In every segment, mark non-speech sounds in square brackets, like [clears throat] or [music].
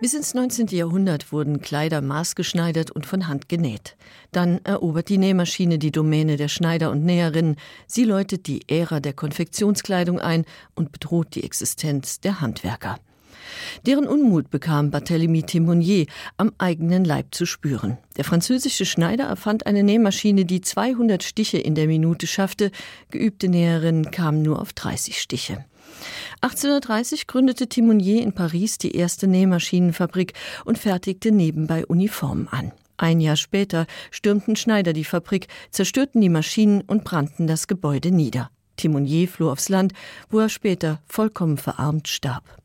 Bis ins 19. Jahrhundert wurden Kleider maßgeschneidert und von Hand genäht. Dann erobert die Nähmaschine die Domäne der Schneider und Näherinnen. Sie läutet die Ära der Konfektionskleidung ein und bedroht die Existenz der Handwerker. Deren Unmut bekam Barthélemy Timonier am eigenen Leib zu spüren. Der französische Schneider erfand eine Nähmaschine, die 200 Stiche in der Minute schaffte. Geübte Näherinnen kamen nur auf 30 Stiche. 1830 gründete Timonier in Paris die erste Nähmaschinenfabrik und fertigte nebenbei Uniformen an. Ein Jahr später stürmten Schneider die Fabrik, zerstörten die Maschinen und brannten das Gebäude nieder. Timonier floh aufs Land, wo er später vollkommen verarmt starb.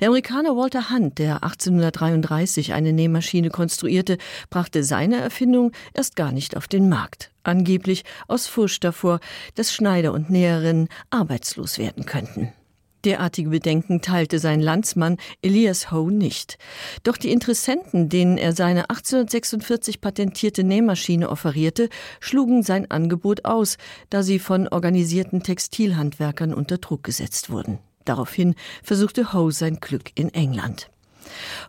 Der Amerikaner Walter Hunt, der 1833 eine Nähmaschine konstruierte, brachte seine Erfindung erst gar nicht auf den Markt. Angeblich aus Furcht davor, dass Schneider und Näherinnen arbeitslos werden könnten. Derartige Bedenken teilte sein Landsmann Elias Howe nicht. Doch die Interessenten, denen er seine 1846 patentierte Nähmaschine offerierte, schlugen sein Angebot aus, da sie von organisierten Textilhandwerkern unter Druck gesetzt wurden. Daraufhin versuchte Howe sein Glück in England.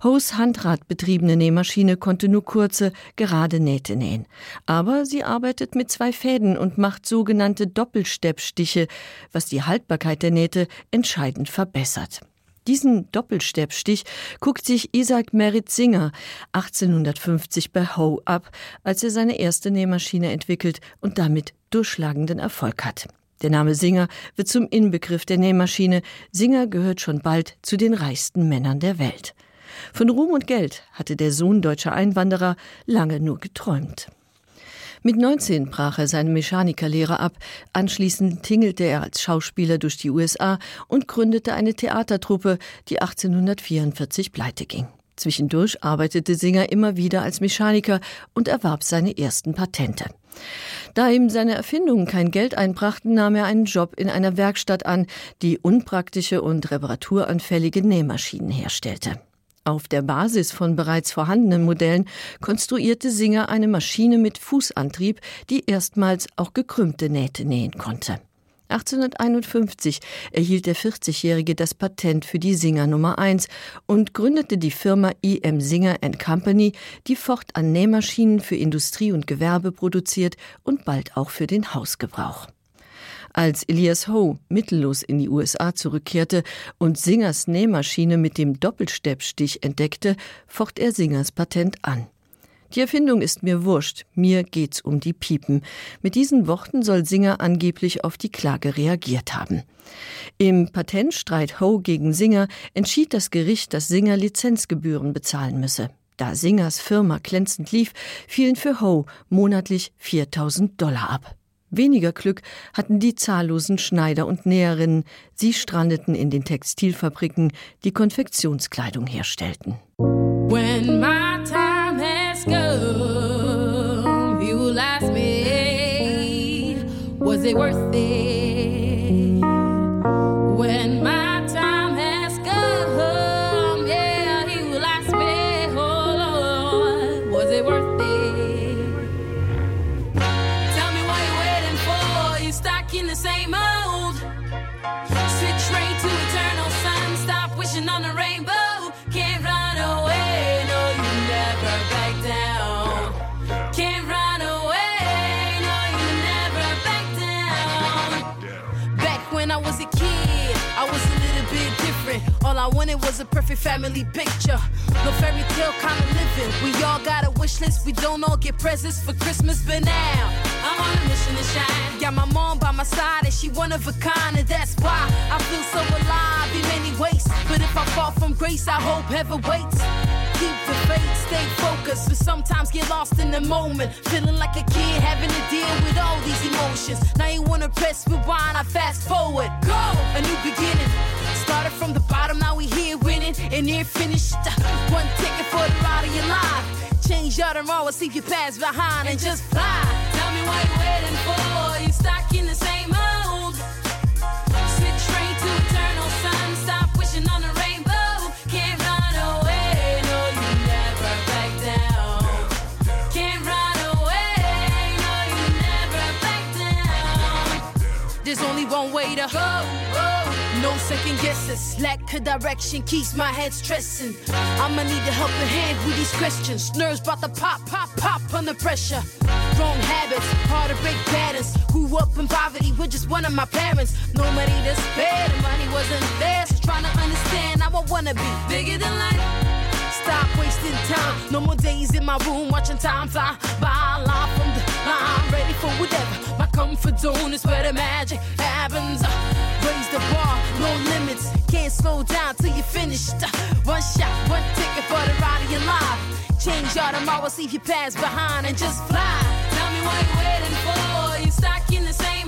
Hoes handradbetriebene Nähmaschine konnte nur kurze, gerade Nähte nähen. Aber sie arbeitet mit zwei Fäden und macht sogenannte Doppelsteppstiche, was die Haltbarkeit der Nähte entscheidend verbessert. Diesen Doppelsteppstich guckt sich Isaac Merritt Singer 1850 bei Howe ab, als er seine erste Nähmaschine entwickelt und damit durchschlagenden Erfolg hat. Der Name Singer wird zum Inbegriff der Nähmaschine. Singer gehört schon bald zu den reichsten Männern der Welt. Von Ruhm und Geld hatte der Sohn deutscher Einwanderer lange nur geträumt. Mit 19 brach er seine Mechanikerlehre ab. Anschließend tingelte er als Schauspieler durch die USA und gründete eine Theatertruppe, die 1844 pleite ging. Zwischendurch arbeitete Singer immer wieder als Mechaniker und erwarb seine ersten Patente. Da ihm seine Erfindungen kein Geld einbrachten, nahm er einen Job in einer Werkstatt an, die unpraktische und reparaturanfällige Nähmaschinen herstellte. Auf der Basis von bereits vorhandenen Modellen konstruierte Singer eine Maschine mit Fußantrieb, die erstmals auch gekrümmte Nähte nähen konnte. 1851 erhielt der 40-Jährige das Patent für die Singer Nummer 1 und gründete die Firma IM Singer Company, die fortan Nähmaschinen für Industrie und Gewerbe produziert und bald auch für den Hausgebrauch. Als Elias Howe mittellos in die USA zurückkehrte und Singers Nähmaschine mit dem Doppelsteppstich entdeckte, focht er Singers Patent an. Die Erfindung ist mir wurscht, mir geht's um die Piepen. Mit diesen Worten soll Singer angeblich auf die Klage reagiert haben. Im Patentstreit Howe gegen Singer entschied das Gericht, dass Singer Lizenzgebühren bezahlen müsse. Da Singers Firma glänzend lief, fielen für Howe monatlich 4000 Dollar ab. Weniger Glück hatten die zahllosen Schneider und Näherinnen. Sie strandeten in den Textilfabriken, die Konfektionskleidung herstellten. It worth all I wanted was a perfect family picture. No fairy tale kind of living. We all got a wish list. We don't all get presents for Christmas but now I'm on a mission to shine. Got my mom by my side and she one of a kind and that's why I feel so alive in many ways. But if I fall from grace I hope heaven waits. Keep the faith stay focused but sometimes get lost in the moment. Feeling like a kid having to deal with all these emotions. Now you want to press rewind I fast forward. Go! A new beginning started from the bottom now we here winning and near finished. One ticket for the ride of your life. Change your tomorrow see your pass behind and just fly. Tell me what you're waiting for. You stuck in the same old. Switch train to eternal sun. Stop wishing on the rainbow. Can't run away. No you never back down. Can't run away. No you never back down. There's only one way to go. No second guesses, lack of direction keeps my head stressing. I'ma need a helping hand with these questions. Nerves about to pop, pop, pop under pressure. Wrong habits, hard to break patterns. Grew up in poverty with just one of my parents. No money to spare, the money wasn't there. So trying to understand how I wanna be bigger than life. Stop wasting time. No more days in my room watching time fly by. Live from the line, ready for whatever. Comfort zone is where the magic happens. Uh, raise the bar, no limits. Can't slow down till you finished. Uh, one shot, one ticket for the ride of your life. Change your tomorrow, see if you pass behind and just fly. Tell me what you're waiting for. You're stuck in the same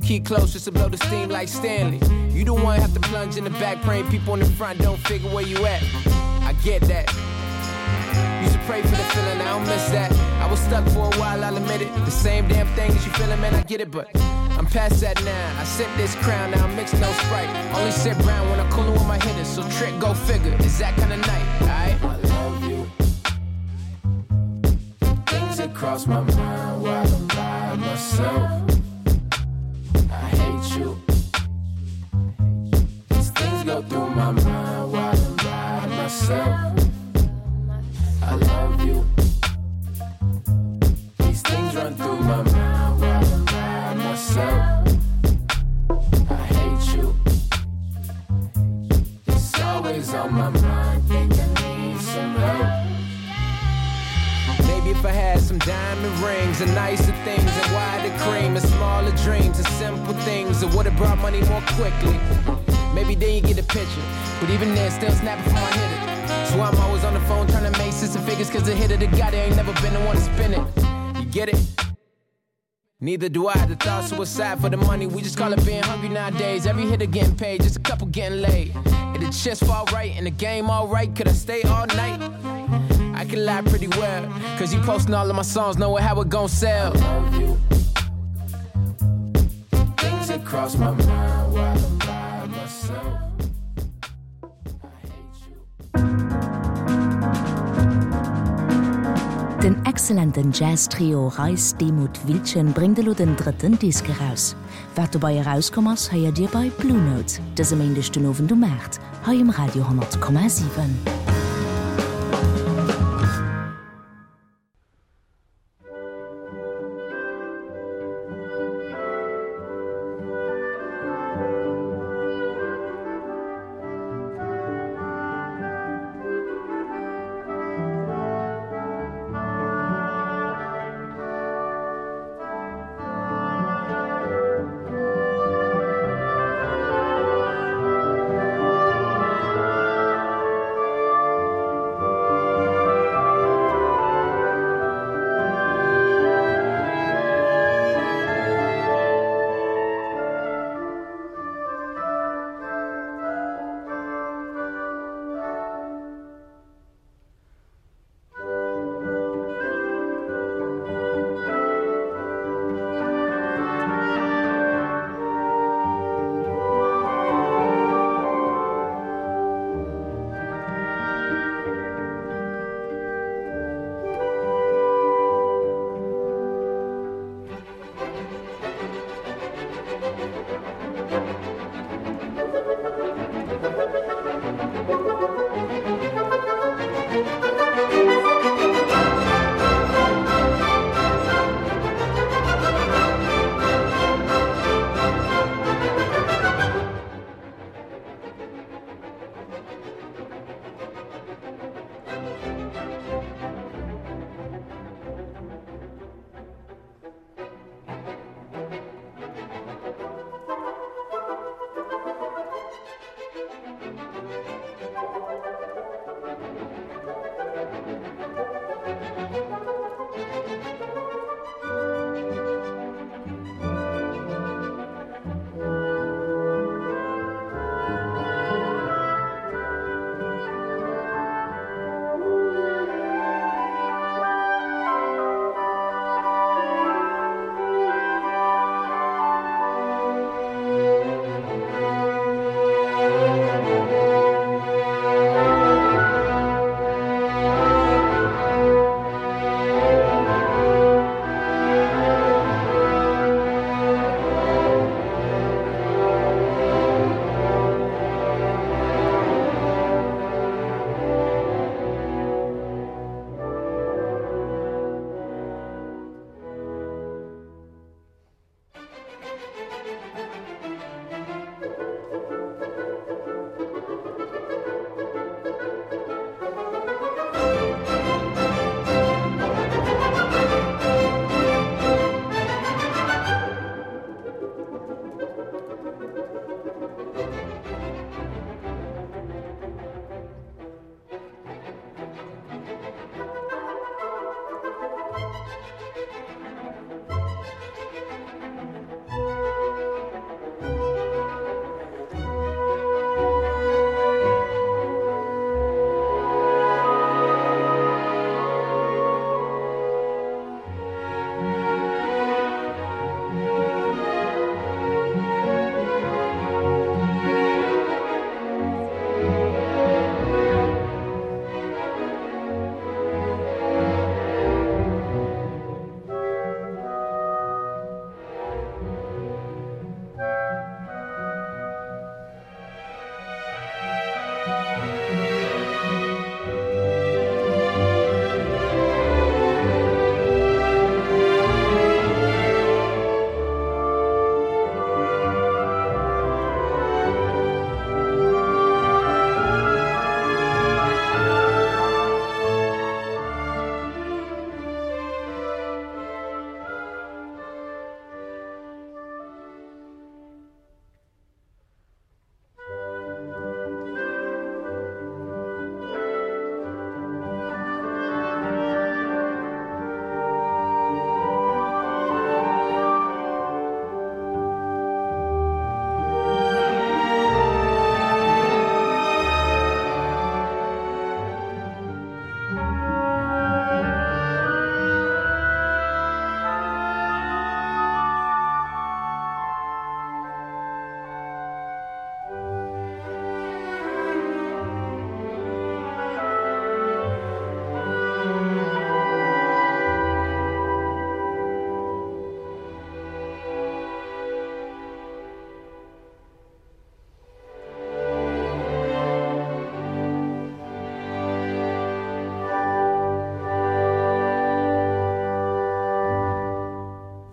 you keep close just to blow the steam like Stanley. You the one have to plunge in the back, praying people in the front don't figure where you at. I get that. Used to pray for the feeling, I don't miss that. I was stuck for a while, I'll admit it. The same damn thing as you feeling, man, I get it, but I'm past that now. I sip this crown, now I'm mixing no sprite. Only sip brown when I'm coolin' with my hitters, so trick, go figure. It's that kind of night, alright? Neither do I. The thought suicide for the money. We just call it being hungry nowadays. Every hitter getting paid, just a couple getting laid. If the chest fall right and the game all right, could I stay all night? I can lie pretty well, cause you posting all of my songs, knowing how it gon' sell. Things that cross my mind exzellenten Jazztrio Reis Demut Wildchen bringtelo den dritten Disk heraus. Wer du bei herauskommmers haier dir bei Blue Note, des am endechten Owen du merkt, ha im Radio 10,7.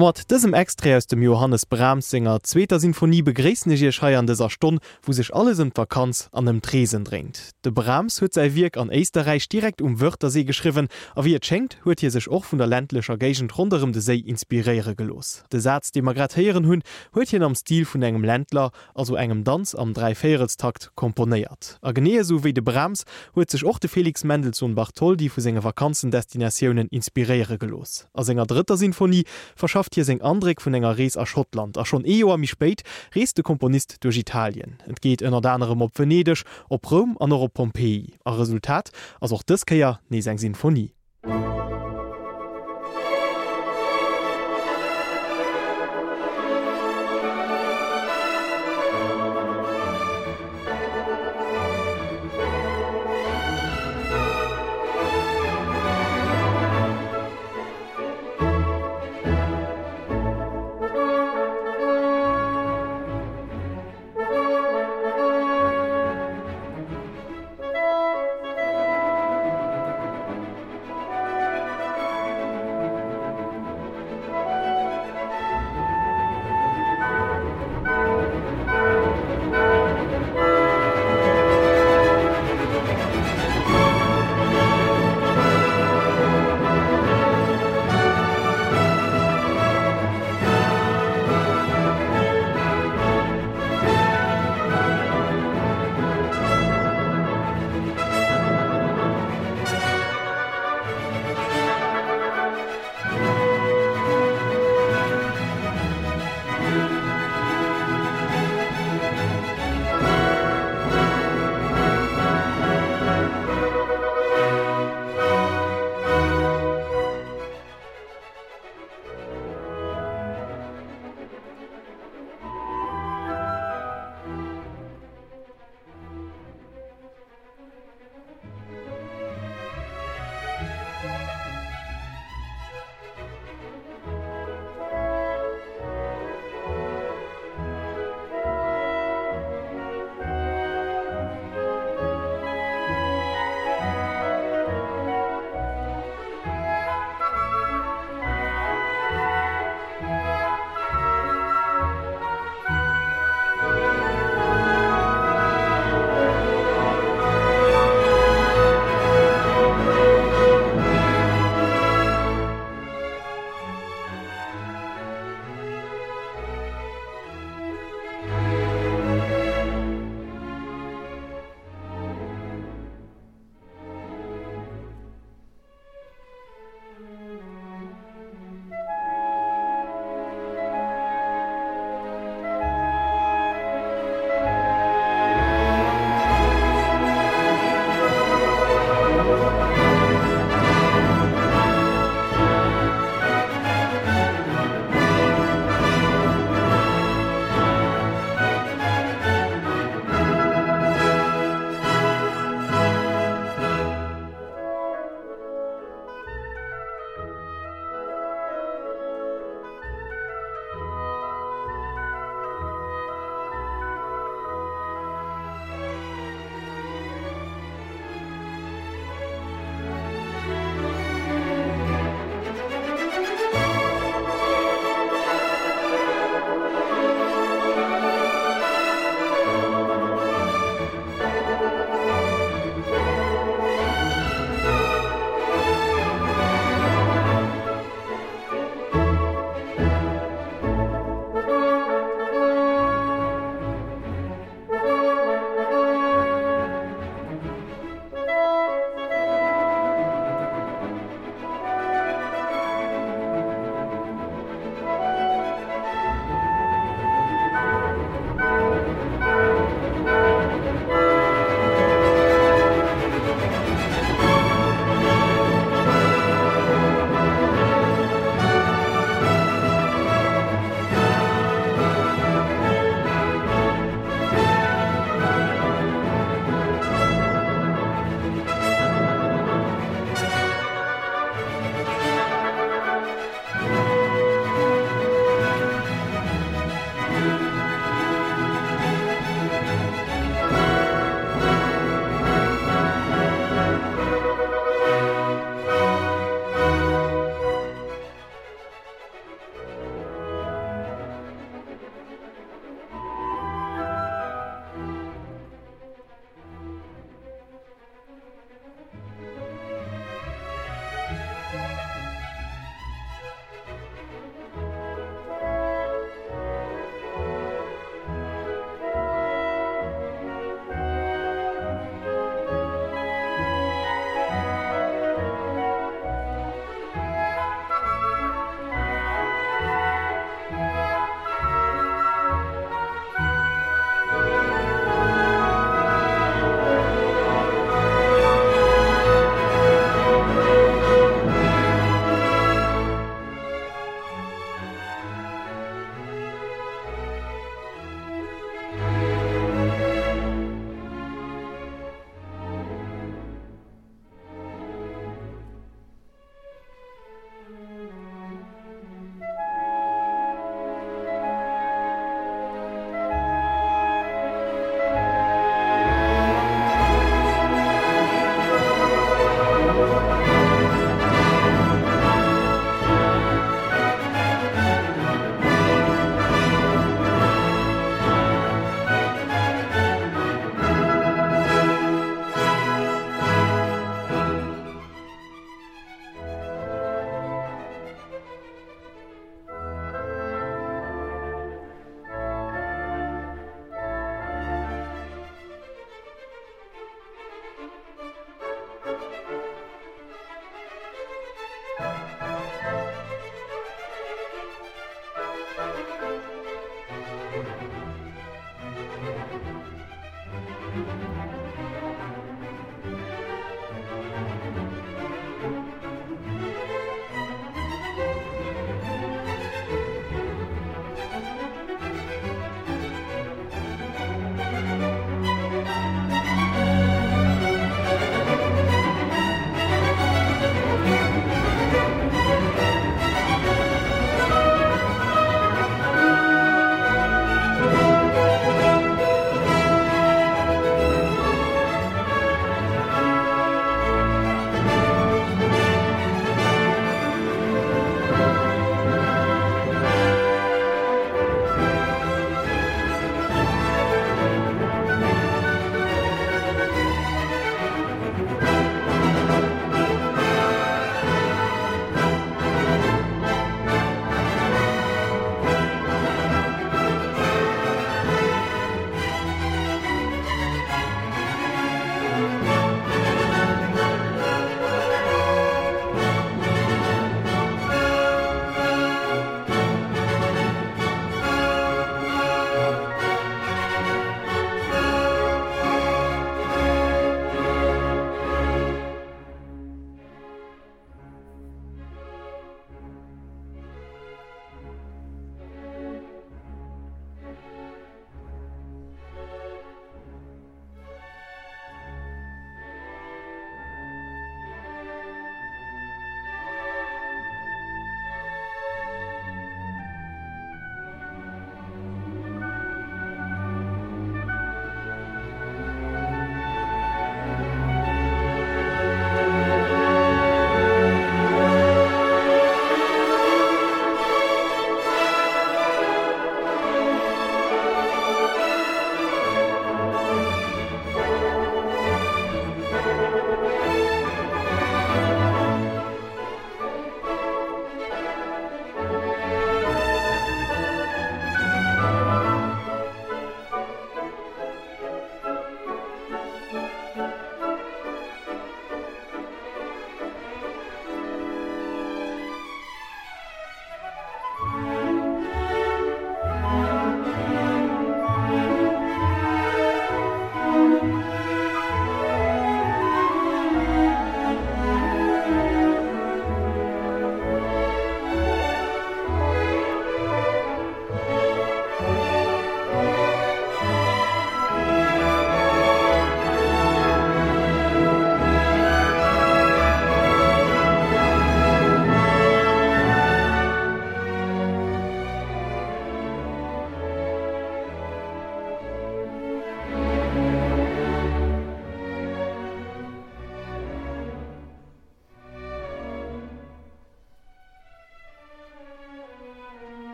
Mat dësem aus dem Johannes Bramsinger zweter Sinfonie begreesneg scheier an deser Stonn, wo sech alles im Vakanz an dem Tresen dringt. De Brams huet sei Wirk an Eisterreich direkt um Wörtersee geschriven, a wie er schenkt, huet hier sech och vun der ländlecher Gegent runem de See inspiriere gelos. De Satz de Magratieren hunn huet hin am Stil vun engem Ländler, also engem Dz am drei Feiertstakt komponéiert. A genee so wie de Brams huet sech och de Felix Mendelssohn Bartholdi vu senge Vakanzendestinationioen inspiriere gelos. A enger dritter Sinfonie verschafft schafft hier seg Andrik vun enger Rees a Schottland a schon eoer mi speit rees de Komponist durch Italien. Et geht ënner danerem op Venedig, op Rom an op Pompeii. A Resultat ass auch dëskeier ja, nee seg Sinfonie.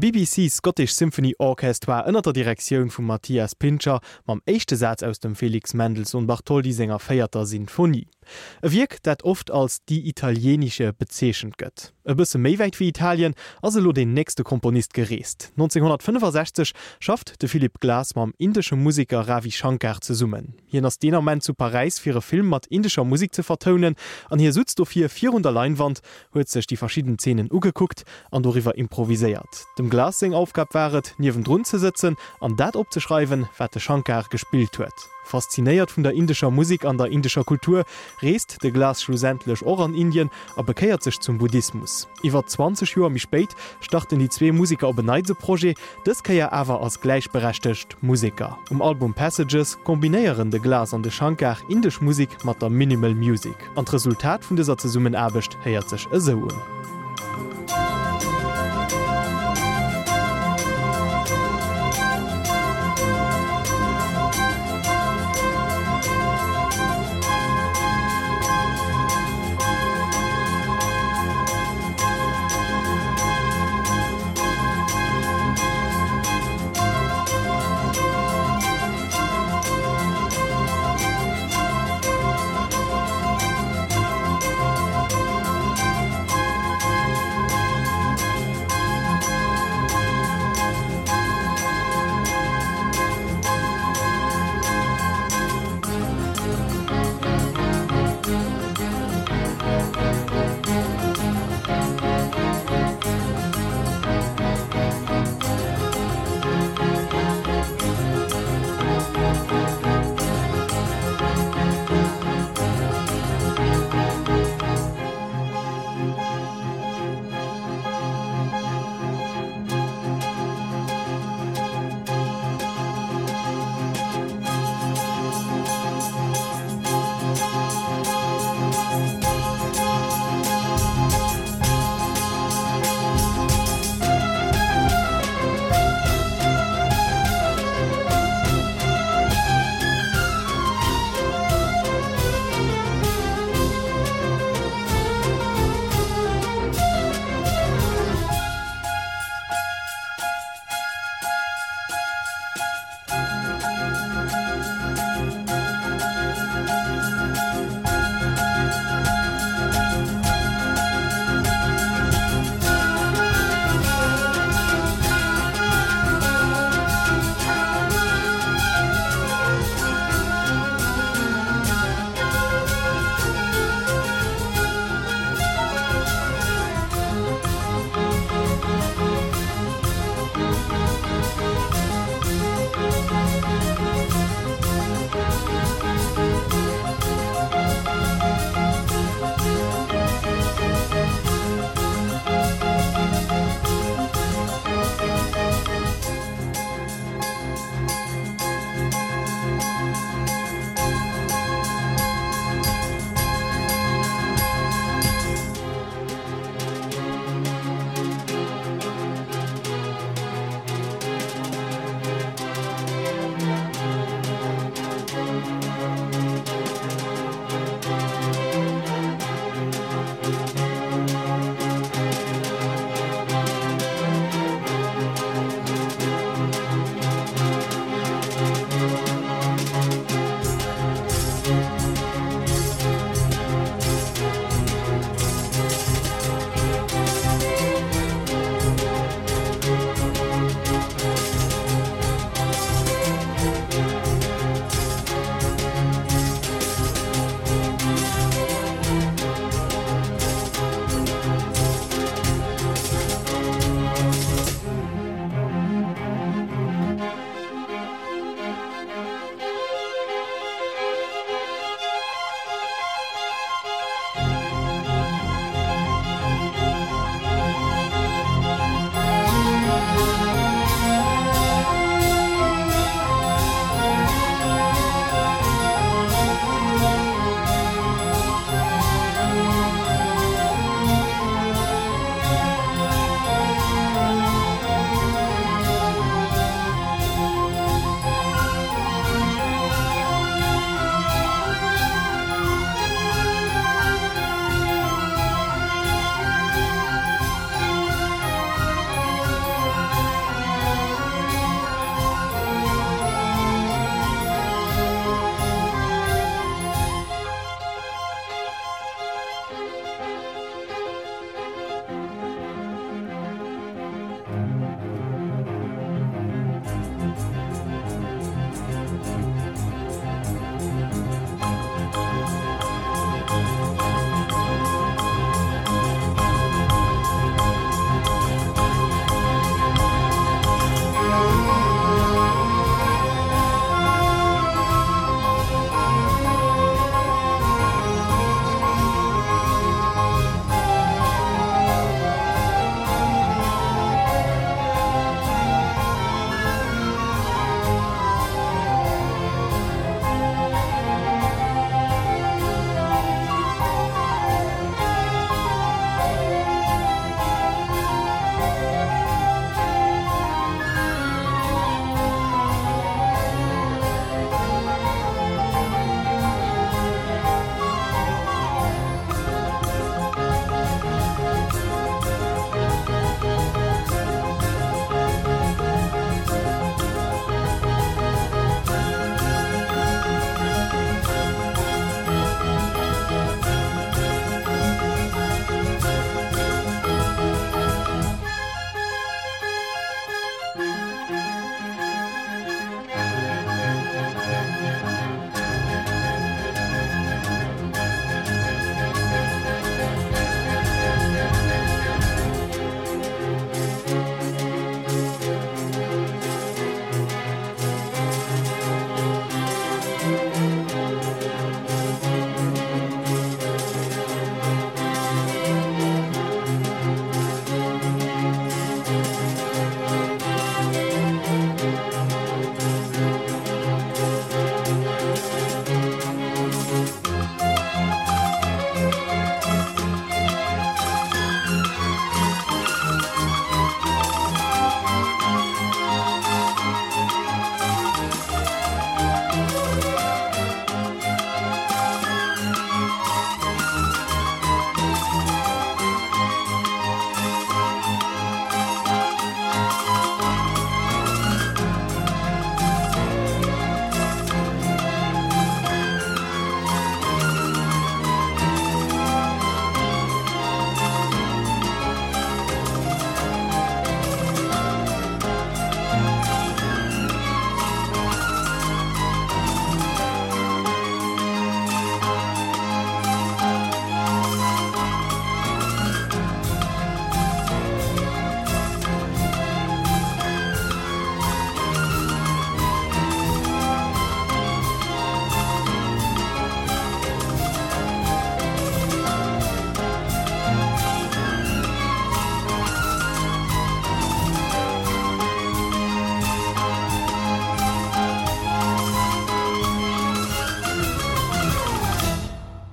BBC Scottish Symphony Orchestra ënner der Direktiun vum Matthias Pincher mam échte Satz aus dem Felix Mendels und Bartholdi Sänger feierter Sinfonie. E wiek dat oft als die italienische Bezeschen gëtt. E bësse méiweit wie Italien as lo den nächste Komponist gereest. 1965 schafft de Philipp Glas mam indesche Musiker Ravi Shankar ze summen. Hier ass Moment zu Paris fir e Film mat indischer Musik ze vertonen, an hier sutzt do fir 400 Leinwand huet sech die verschiedenen Szenen ugeguckt an doriwer improviséiert. Dem Glasing aufgab waret, niewen run ze sitzen, an dat opzeschreiben, wat de Shankar gespielt huet fasziniert vun der indischer Musik an der indischer Kultur reest de Glas schlussendlech or an Indien a bekeiert sich zum Buddhismus. Iwer 20 Joer mich speit starten die zwe Musiker op Neidepro, des kaier awer als gleichberechtigt Musiker. Um Album Passages kombinéieren de Glas an de Shankar indisch Musik mat der Minimal Music. An Resultat vun dieser ze summen erbecht heiert sech e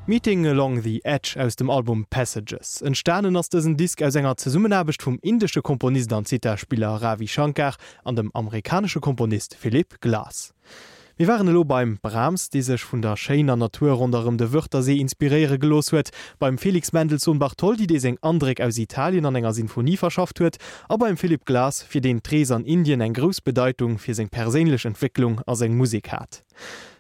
Meeting along the Edge aus dem Album Passages. En Sternen ass dessen Disk aus enger ze Summenhabecht vum indische Komponist an Zitterspieler Ravi Shankar an dem amerikanische Komponist Philipp Glas. Wir waren lo beim Brahms, die sech vun der Scheiner Natur runem de Wörtersee inspiriere gelos huet, beim Felix Mendelssohn Bartholdi de seg André aus Italien an enger Sinfonie verschafft huet, aber beim Philipp Glas fir den Tres an Indien eng Grosbedeutung fir seg perélech Entwicklung as eng Musik hat.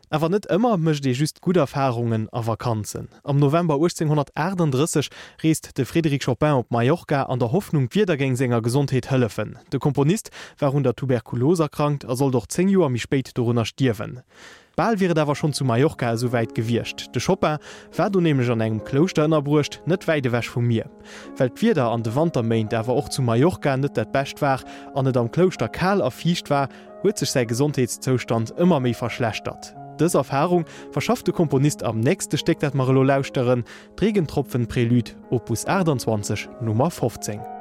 Äwer net ëmmer mech de just gut Erfahrungen a Vakanzen. Am November 1838 reest de Friedrich Chopin op Mallorca an der Hoffnung Widergäng senger Gesontheet hëllefen. De Komponist war hun der Tuberkulose erkrankt, er soll doch 10 Joer mi spéit donner stiwen. Ball wäre dawer schon zu Mallorca soweit gewircht. De Schopper wär du nemech an engem Klosterënner brucht, net weide wäch vu mir. Welt wieder an de Wander meint, awer och zu Mallorca net dat bestcht war, an net am Kloster kal erfiicht war, huet sech sei Gesundheitszostand ëmmer méi verschlechtert. Dës Erfahrung verschaffte Komponist am nächste Steck dat Marlo Lauschteren, Regentropfen Prelyt Opus 28 Nummer 15.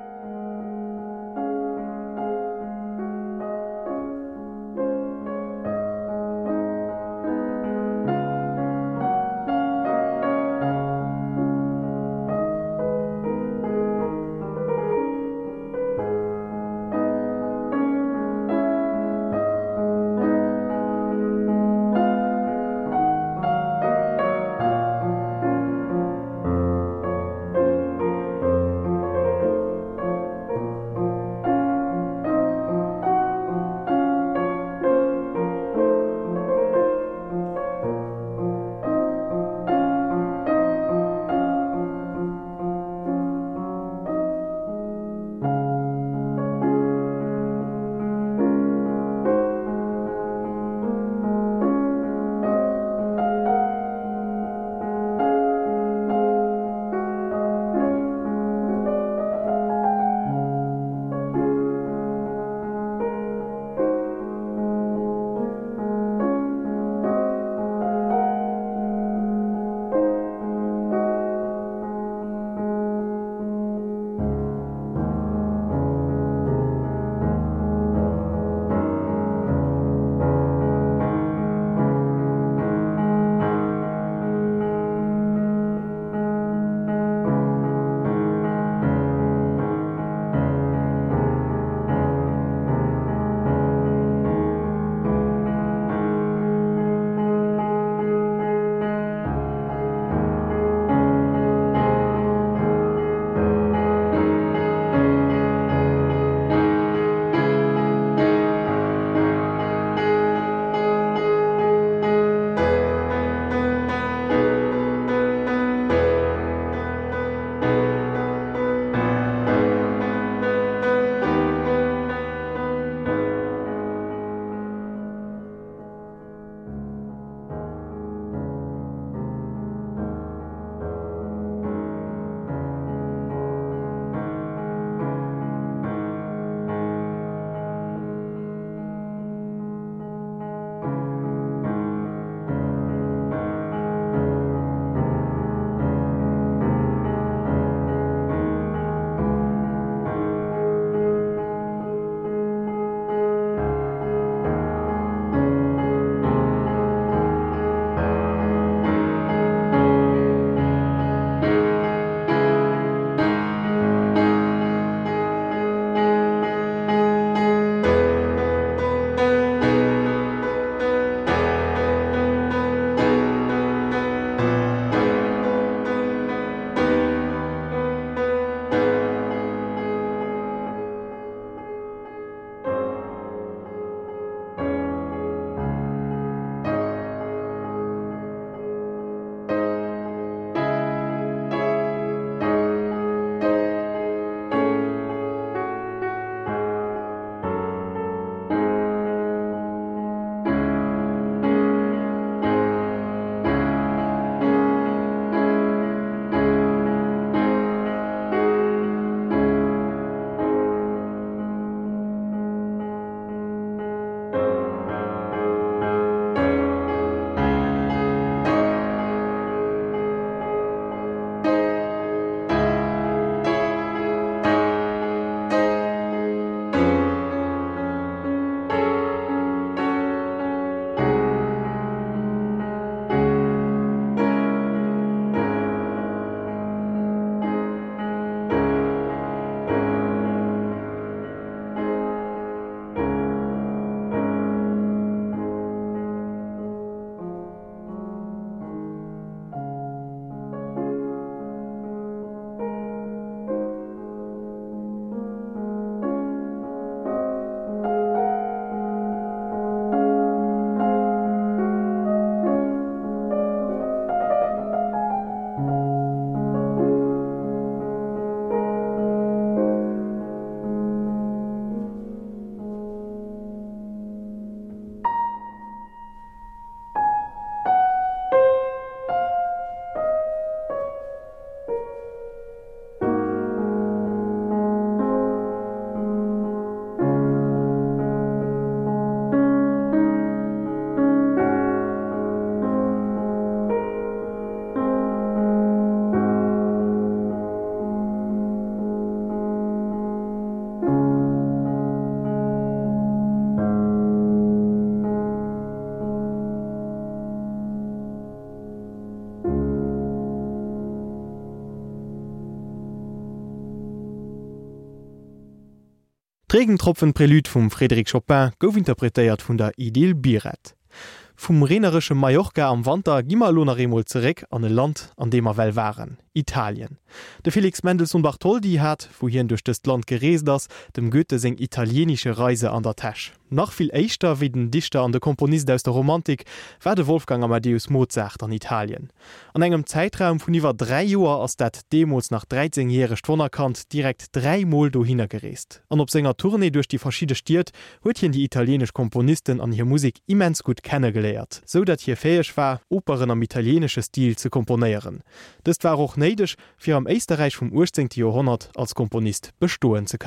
Regentropfen Prelyt vum Frédéric Chopin gouf interpretéiert vun der Idil Biret. Vom rennersche Mallorca am Wander gimmer Lonaremol zerek an e Land, an dem er well waren. Italien. De Felix Mendelssohn Bartholdi hat, wo hien duch das Land gerees ass, dem Goethe seg italienische Reise an der Tasch. Nach viel Eichter wie den Dichter an der Komponist aus der Romantik war de Wolfgang Amadeus Mozart an Italien. An engem Zeitraum vun iwwer drei Joer ass dat Demos nach 13jährigere Stonnerkant direkt drei Mol do hingereest. An op senger Tournee durchch die verschiedene stiert, huet hien die italienisch Komponisten an hier Musik immens gut kennengeleiert, so dat hier fäech war, Operen am italienesche Stil zu komponieren. Das war auch neidech fir am Eisterreich vum Urzing Jahrhundert als Komponist bestoen ze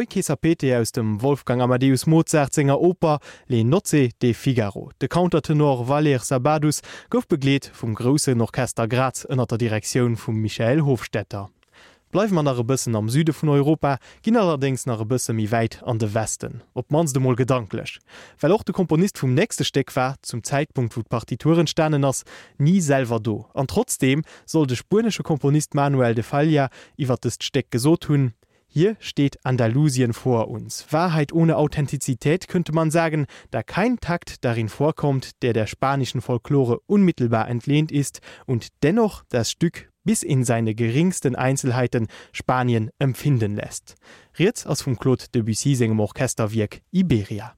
Eukesa Pete aus dem Wolfgang Amadeus Mozartzinger Oper le Noze de Figaro. De Countertenor Valer Sabadus gouf begleet vum Grossen Orchester Graz ënner der Direktion vum Michael Hofstädter. Bleif man nach bëssen am Süde vun Europa ginn allerdings nach bësse mi wäit an de Westen, op mans de moll gedanklech. Well och de Komponist vum nächste Steck war zum Zeitpunkt wo d Partituren stannen ass nieselver do. An trotzdem soll de spansche Komponist Manuel de Falla iwwer d Steck gesot hunn, Hier steht Andalusien vor uns. Wahrheit ohne Authentizität könnte man sagen, da kein Takt darin vorkommt, der der spanischen Folklore unmittelbar entlehnt ist und dennoch das Stück bis in seine geringsten Einzelheiten Spanien empfinden lässt. Ritz aus vom Claude de Bussy singem Orchesterwirk Iberia.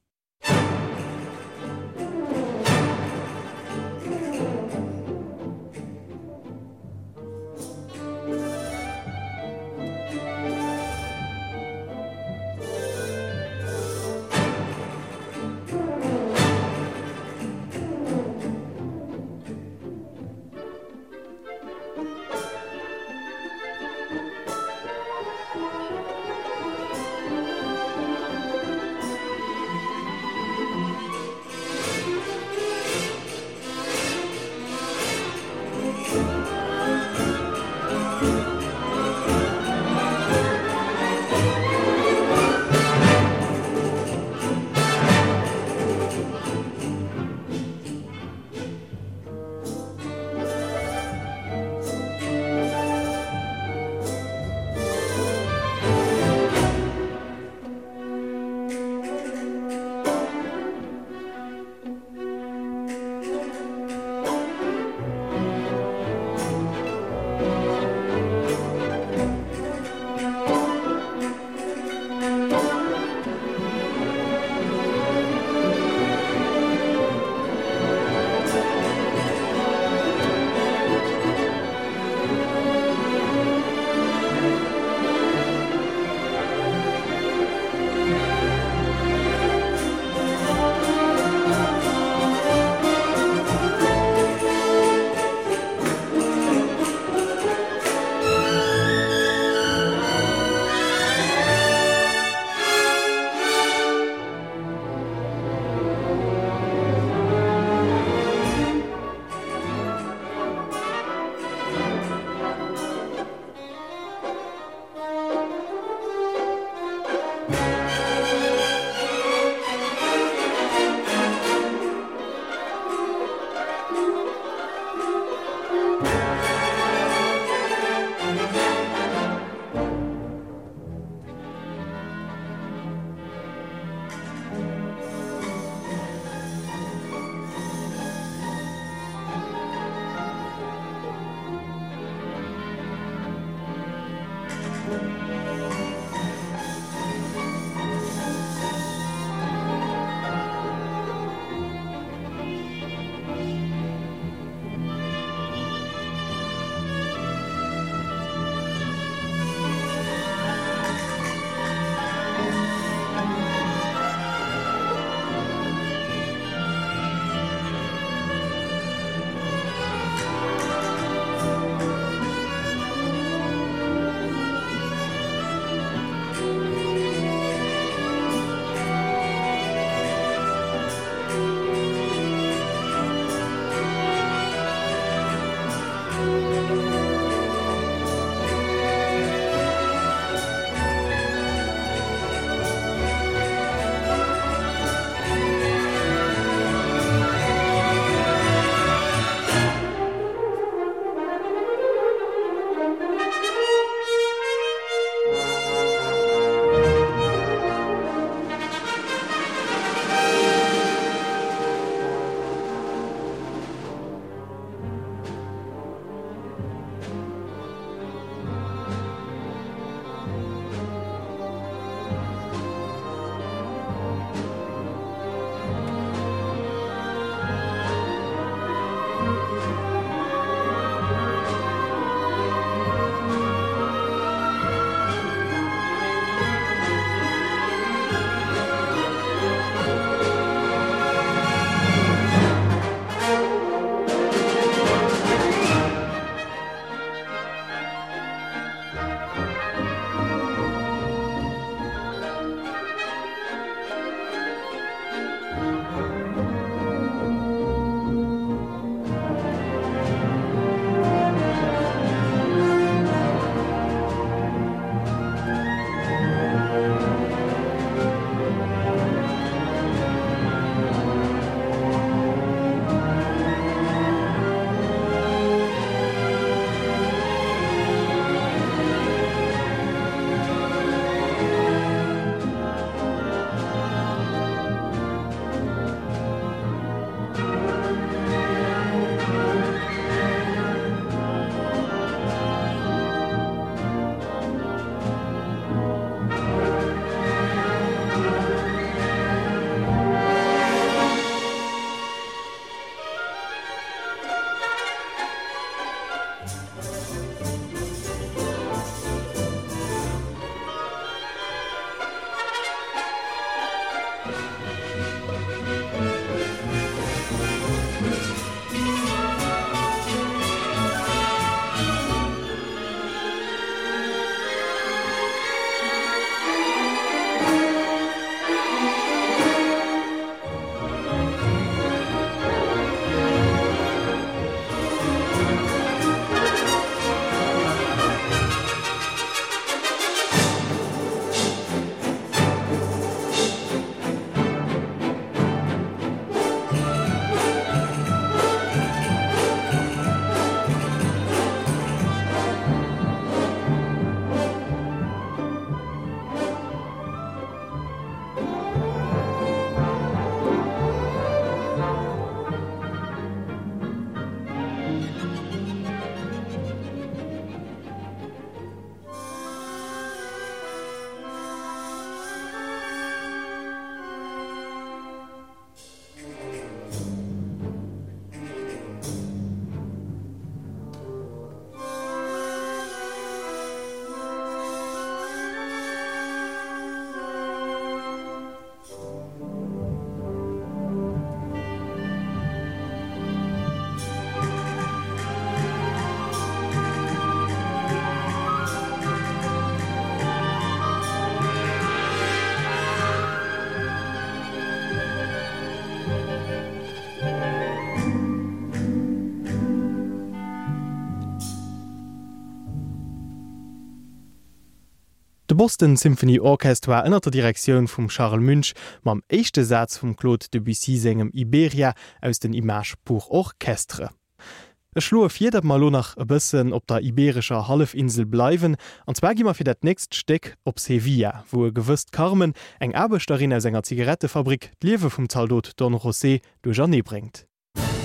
Boston Symphony Orchestra ënner der Direktion vum Charles Münch mam éischchte Satz vum Claude de Bussy segem Iberia aus den Image Orchestre. Es schlue fir dat Malo nach e bëssen op der iberischer Halfinsel bleiwen, anzwer gimmer fir dat näst Steck op Sevilla, wo e gewëst Carmen eng Erbestarin aus enger Zigarettefabrik d'Liewe vum Zaldot Don José do Janné bringt. Musik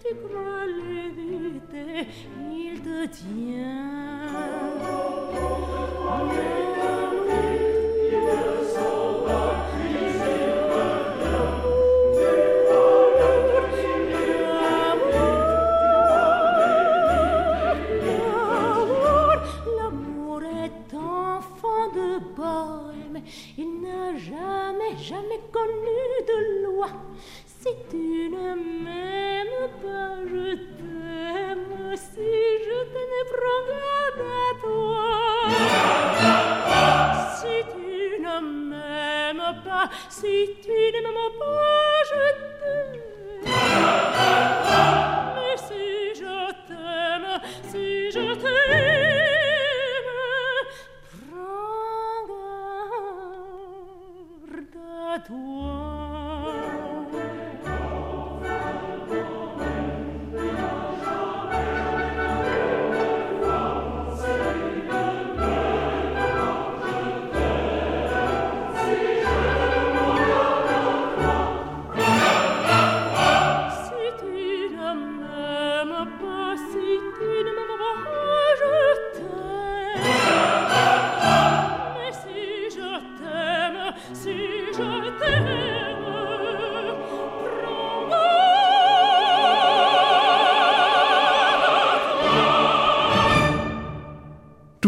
ti crolle vite il tuo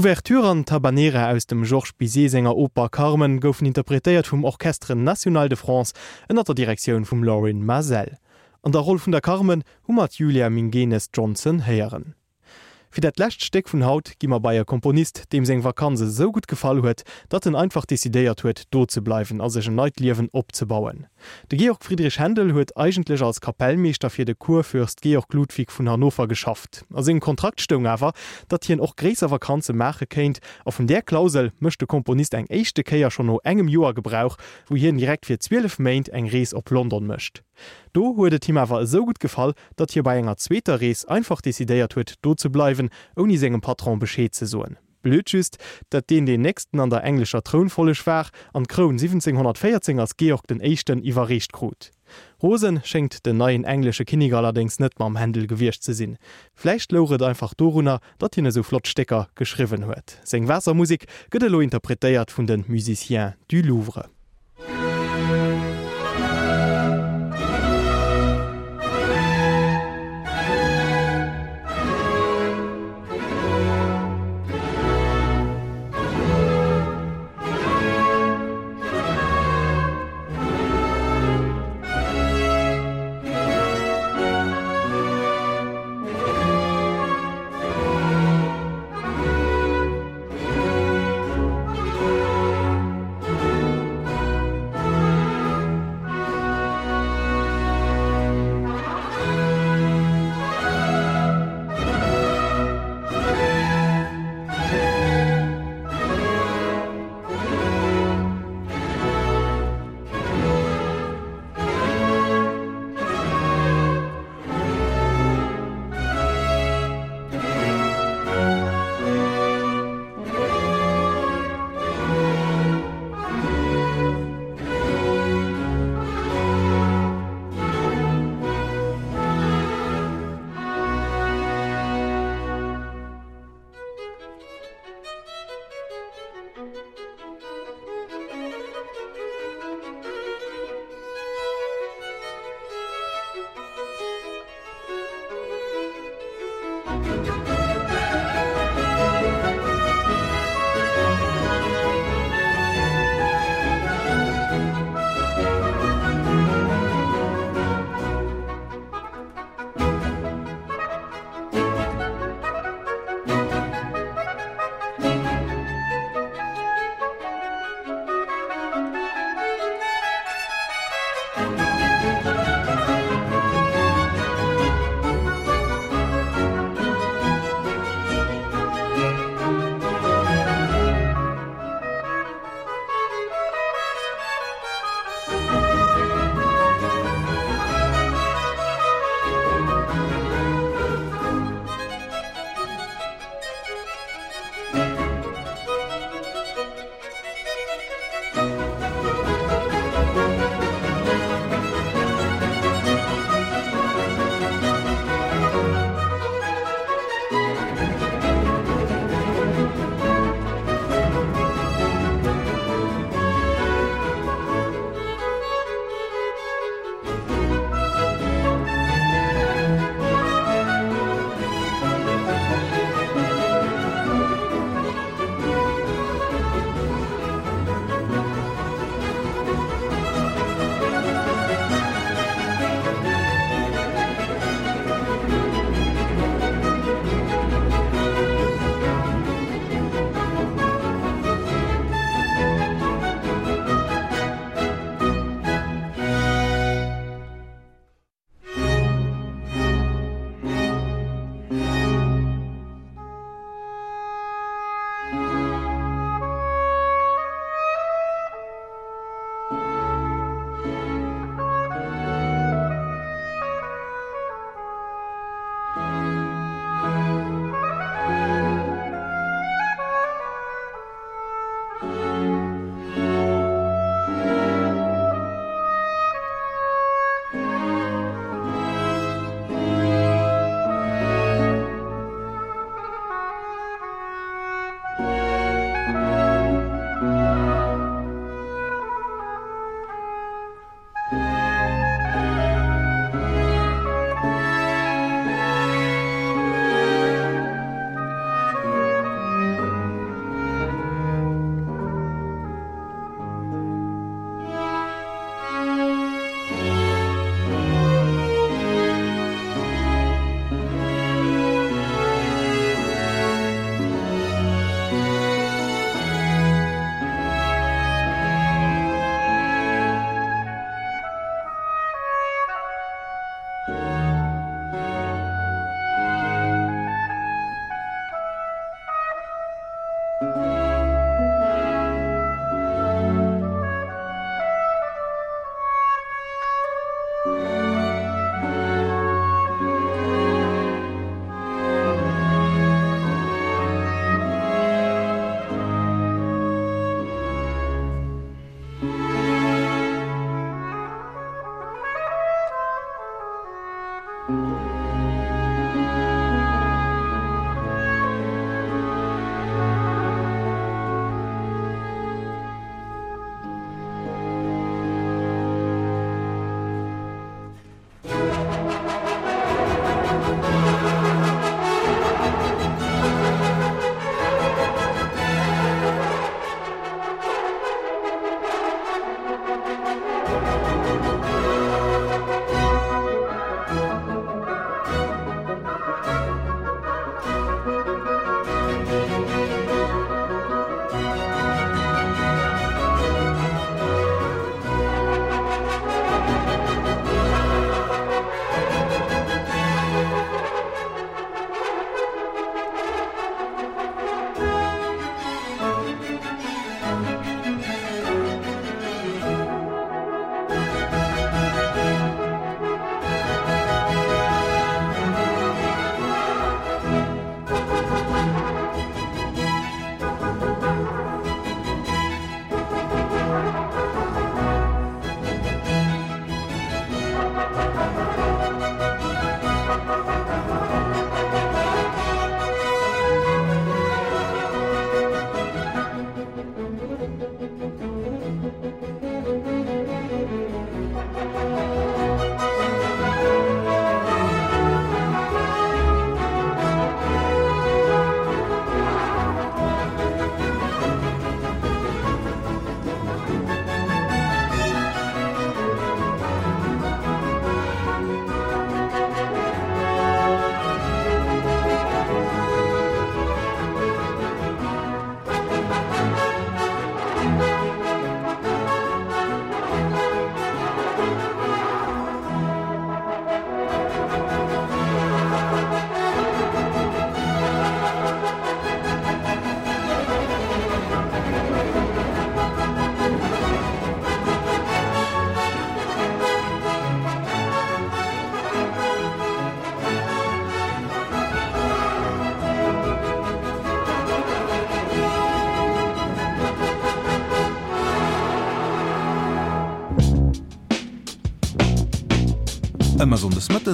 D'Ouvertüre an Tabanere aus dem Georges Bisesänger Oper Carmen goufen interpretéiert vum Orchestre National de France ënner der Direktiun vum Lauren Masel. An der Rolle vun der Carmen hummert Julia Mingenes Johnson heieren. Fi dat Lächtsteck vun Haut gimmer beiier Komponist, dem seng Vakanse so gut gefall huet, dat en einfach desideiert huet do ze bleiwen as segem Neitliewen opzebauen. De Georg Friedrich Händel huet eigentlich als Kapellmeester fir de Kurfürst Georg Ludwig vun Hannover geschafft. As eng Kontraktstung awer, dat hien och gräser Vakanze Mäche kéint, a vun der Klausel mëchte Komponist eng eischchte Käier schon no engem Joer gebrauch, wo hien direkt fir 12 Mainint eng Rees op London mëcht. Do huet de Team awer so gut gefall, dat hier bei enger zweter Rees einfach desideiert huet do ze bleiwen, oni segem Patron beschéet ze soen. Blödschüst, dat den den nächsten an der englischer Thronfollech war an Kron 1714 als Georg den Echten iwwerrecht krut. Rosen schenkt den neien englische Kinig allerdings net ma am Händel gewircht ze sinn. Fleicht loret einfach Doruner, dat hinne so Flotstecker geschriven huet. Seng Wassermusik gëtt lo interpretéiert vun den Musicien du Louvre.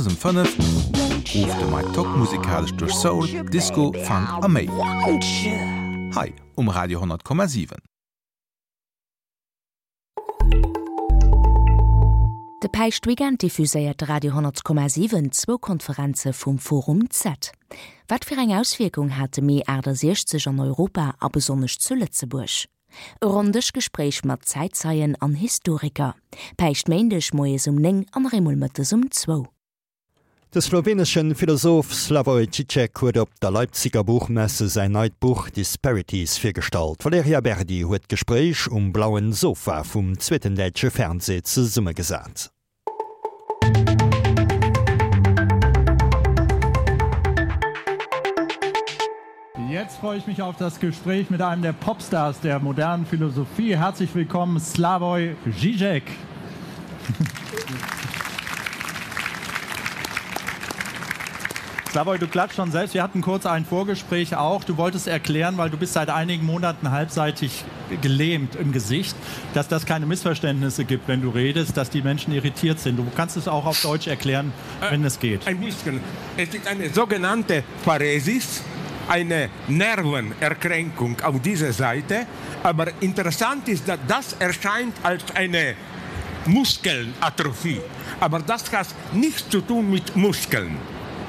So des Mëttes im 5 Ruf de mai Top musikalisch durch Soul, Disco, Funk a May. Hi um Radio 10,7. De Peichtwigent diffuséiert Radio 10,7 zwo Konferenze vum Forum Z. Wat fir eng Auswirkung hatte mé Äder 60 an Europa a besonnech Zülletzebusch. E rondech Gespräch mat Zeitzeien an Historiker. Peicht méendech moes um neng an Remulmëttes um 2. De slowenschen Philosoph Slavoj Tschek huet op der Leipziger Buchmesse se Neidbuch Disparities firstalt. Valeria Berdi huet Gespräch um blauen Sofa vum Zwittendeitsche Fernseh ze Summe gesat. Jetzt freue ich mich auf das Gespräch mit einem der Popstars der modernen Philosophie. Herzlich willkommen, Slavoj Zizek. Slavoj, du klatscht schon selbst. Wir hatten kurz ein Vorgespräch auch. Du wolltest erklären, weil du bist seit einigen Monaten halbseitig gelähmt im Gesicht, dass das keine Missverständnisse gibt, wenn du redest, dass die Menschen irritiert sind. Du kannst es auch auf Deutsch erklären, wenn es geht. Ein bisschen. Es ist eine sogenannte Paresis, eine Nervenerkränkung auf dieser Seite. Aber interessant ist, dass das erscheint als eine Muskelatrophie. Aber das hat nichts zu tun mit Muskeln.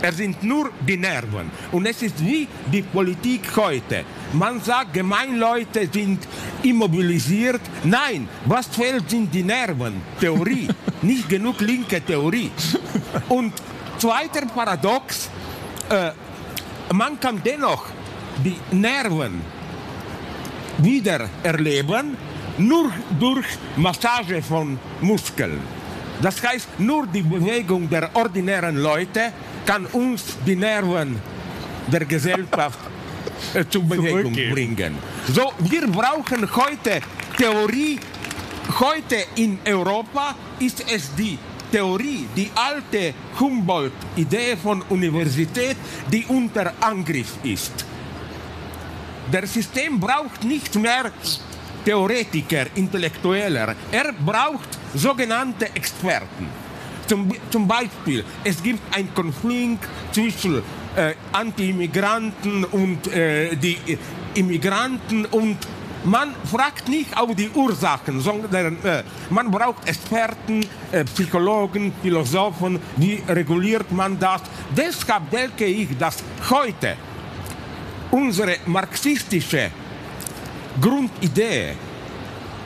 Er sind nur die Nerven. Und es ist wie die Politik heute. Man sagt, Gemeinleute sind immobilisiert. Nein, was fehlt sind die Nerven. Theorie. [laughs] Nicht genug linke Theorie. Und zweiter Paradox, äh, man kann dennoch die Nerven wieder erleben, nur durch Massage von Muskeln. Das heißt, nur die Bewegung der ordinären Leute kann uns die Nerven der Gesellschaft äh, zur Bewegung bringen. So, wir brauchen heute Theorie. Heute in Europa ist es die Theorie, die alte Humboldt-Idee von Universität, die unter Angriff ist. Der System braucht nicht mehr Theoretiker, Intellektueller. Er braucht sogenannte Experten. Zum, zum Beispiel, es gibt einen Konflikt zwischen äh, Anti-Immigranten und äh, die äh, Immigranten und man fragt nicht auf die Ursachen, sondern äh, man braucht Experten, äh, Psychologen, Philosophen, wie reguliert man das. Deshalb denke ich, dass heute unsere marxistische Grundidee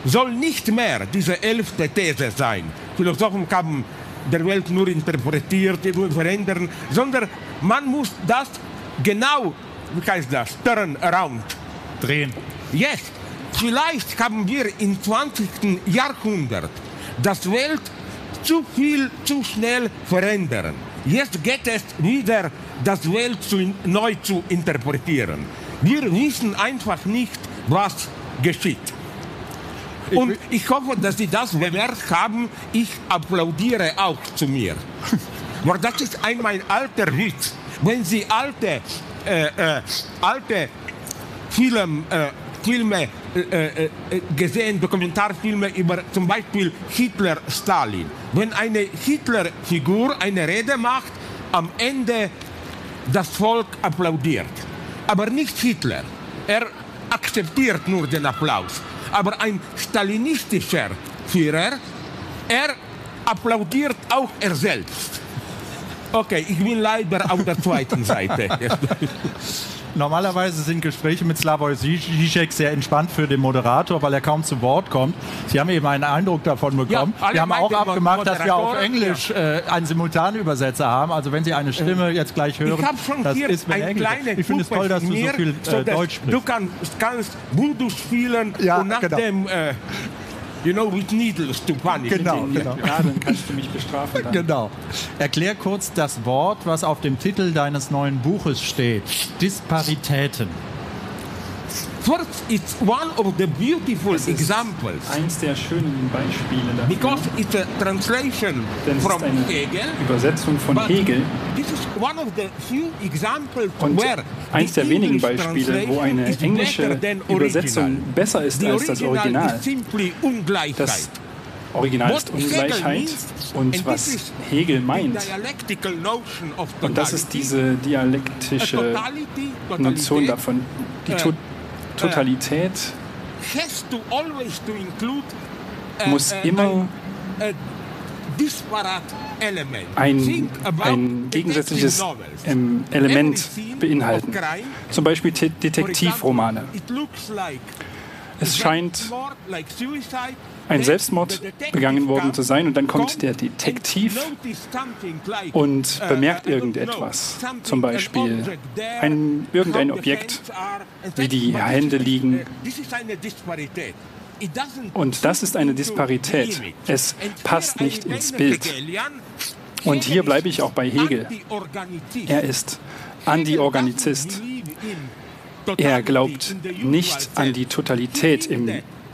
soll nicht mehr diese elfte These sein. Philosophen haben der Welt nur interpretiert, verändern, sondern man muss das genau, wie heißt das, turn around drehen. Yes. Vielleicht haben wir im 20. Jahrhundert das Welt zu viel zu schnell verändern. Jetzt geht es wieder, das Welt zu, neu zu interpretieren. Wir wissen einfach nicht, was geschieht. Und ich hoffe, dass Sie das bemerkt haben. Ich applaudiere auch zu mir. [laughs] Aber das ist ein mein alter Witz. Wenn Sie alte, äh, äh, alte Film, äh, Filme äh, äh, gesehen, Dokumentarfilme über zum Beispiel Hitler Stalin. Wenn eine Hitlerfigur eine Rede macht, am Ende das Volk applaudiert. Aber nicht Hitler. Er akzeptiert nur den Applaus. Aber ein stalinistischer Führer, er applaudiert auch er selbst. Okay, ich bin leider auf der zweiten Seite. [laughs] Normalerweise sind Gespräche mit Slavoj Zizek sehr entspannt für den Moderator, weil er kaum zu Wort kommt. Sie haben eben einen Eindruck davon bekommen. Ja, wir haben auch abgemacht, dass wir auf Englisch ja. äh, einen Simultanübersetzer haben. Also wenn Sie eine Stimme jetzt gleich hören, das ist mir Englisch. Ich finde es toll, dass du so viel äh, Deutsch sprichst. Du kannst, kannst Voodoo spielen ja, und nach genau. dem äh, You know, with needles to punish. Genau, [laughs] genau. Ja, dann kannst du mich bestrafen. Dann. Genau. Erklär kurz das Wort, was auf dem Titel deines neuen Buches steht. Disparitäten. First, it's one of the beautiful examples. Eins der schönen Beispiele dafür. Because it's a translation Denn es from ist eine Hegel. Übersetzung von Hegel. This is one of the few examples Und where eins der wenigen English Beispiele, wo eine translation is englische better than Übersetzung besser ist The als das Original. is. Das Original ist Ungleichheit und was Hegel meint. Und das ist diese dialektische Notion davon. Die to Totalität muss immer ein, ein gegensätzliches ähm, Element beinhalten. Zum Beispiel Detektivromane. Es scheint ein Selbstmord begangen worden zu sein und dann kommt der Detektiv und bemerkt irgendetwas, zum Beispiel ein, irgendein Objekt, wie die Hände liegen. Und das ist eine Disparität. Es passt nicht ins Bild. Und hier bleibe ich auch bei Hegel. Er ist Anti-Organizist. Er glaubt nicht an die Totalität im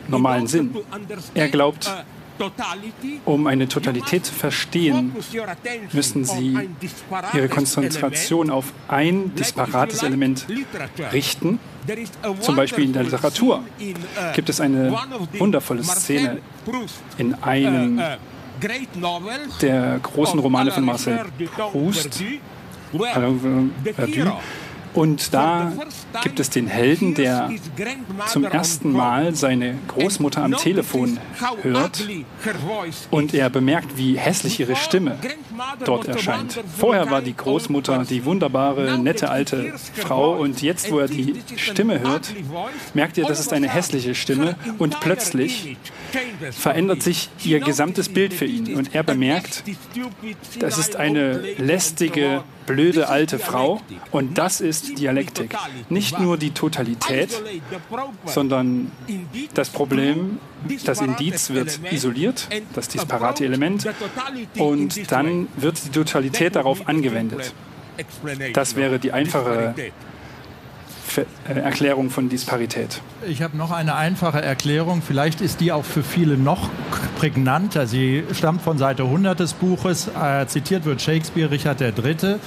normalen Sinn. Er glaubt, um eine Totalität zu verstehen, müssen Sie Ihre Konzentration auf ein disparates Element richten. Zum Beispiel in der Literatur gibt es eine wundervolle Szene in einem der großen Romane von Marcel Proust, und da gibt es den Helden, der zum ersten Mal seine Großmutter am Telefon hört und er bemerkt, wie hässlich ihre Stimme dort erscheint. Vorher war die Großmutter die wunderbare, nette alte Frau und jetzt, wo er die Stimme hört, merkt er, das ist eine hässliche Stimme und plötzlich verändert sich ihr gesamtes Bild für ihn und er bemerkt, das ist eine lästige, blöde alte Frau. und das ist Dialektik. Nicht nur die Totalität, sondern das Problem, das Indiz wird isoliert, das disparate Element. und dann wird die Totalität darauf angewendet. Das wäre die einfache Erklärung von Disparität. Ich habe noch eine einfache Erklärung. Vielleicht ist die auch für viele noch prägnanter. Sie stammt von Seite 100 des Buches. Äh, zitiert wird Shakespeare Richard III.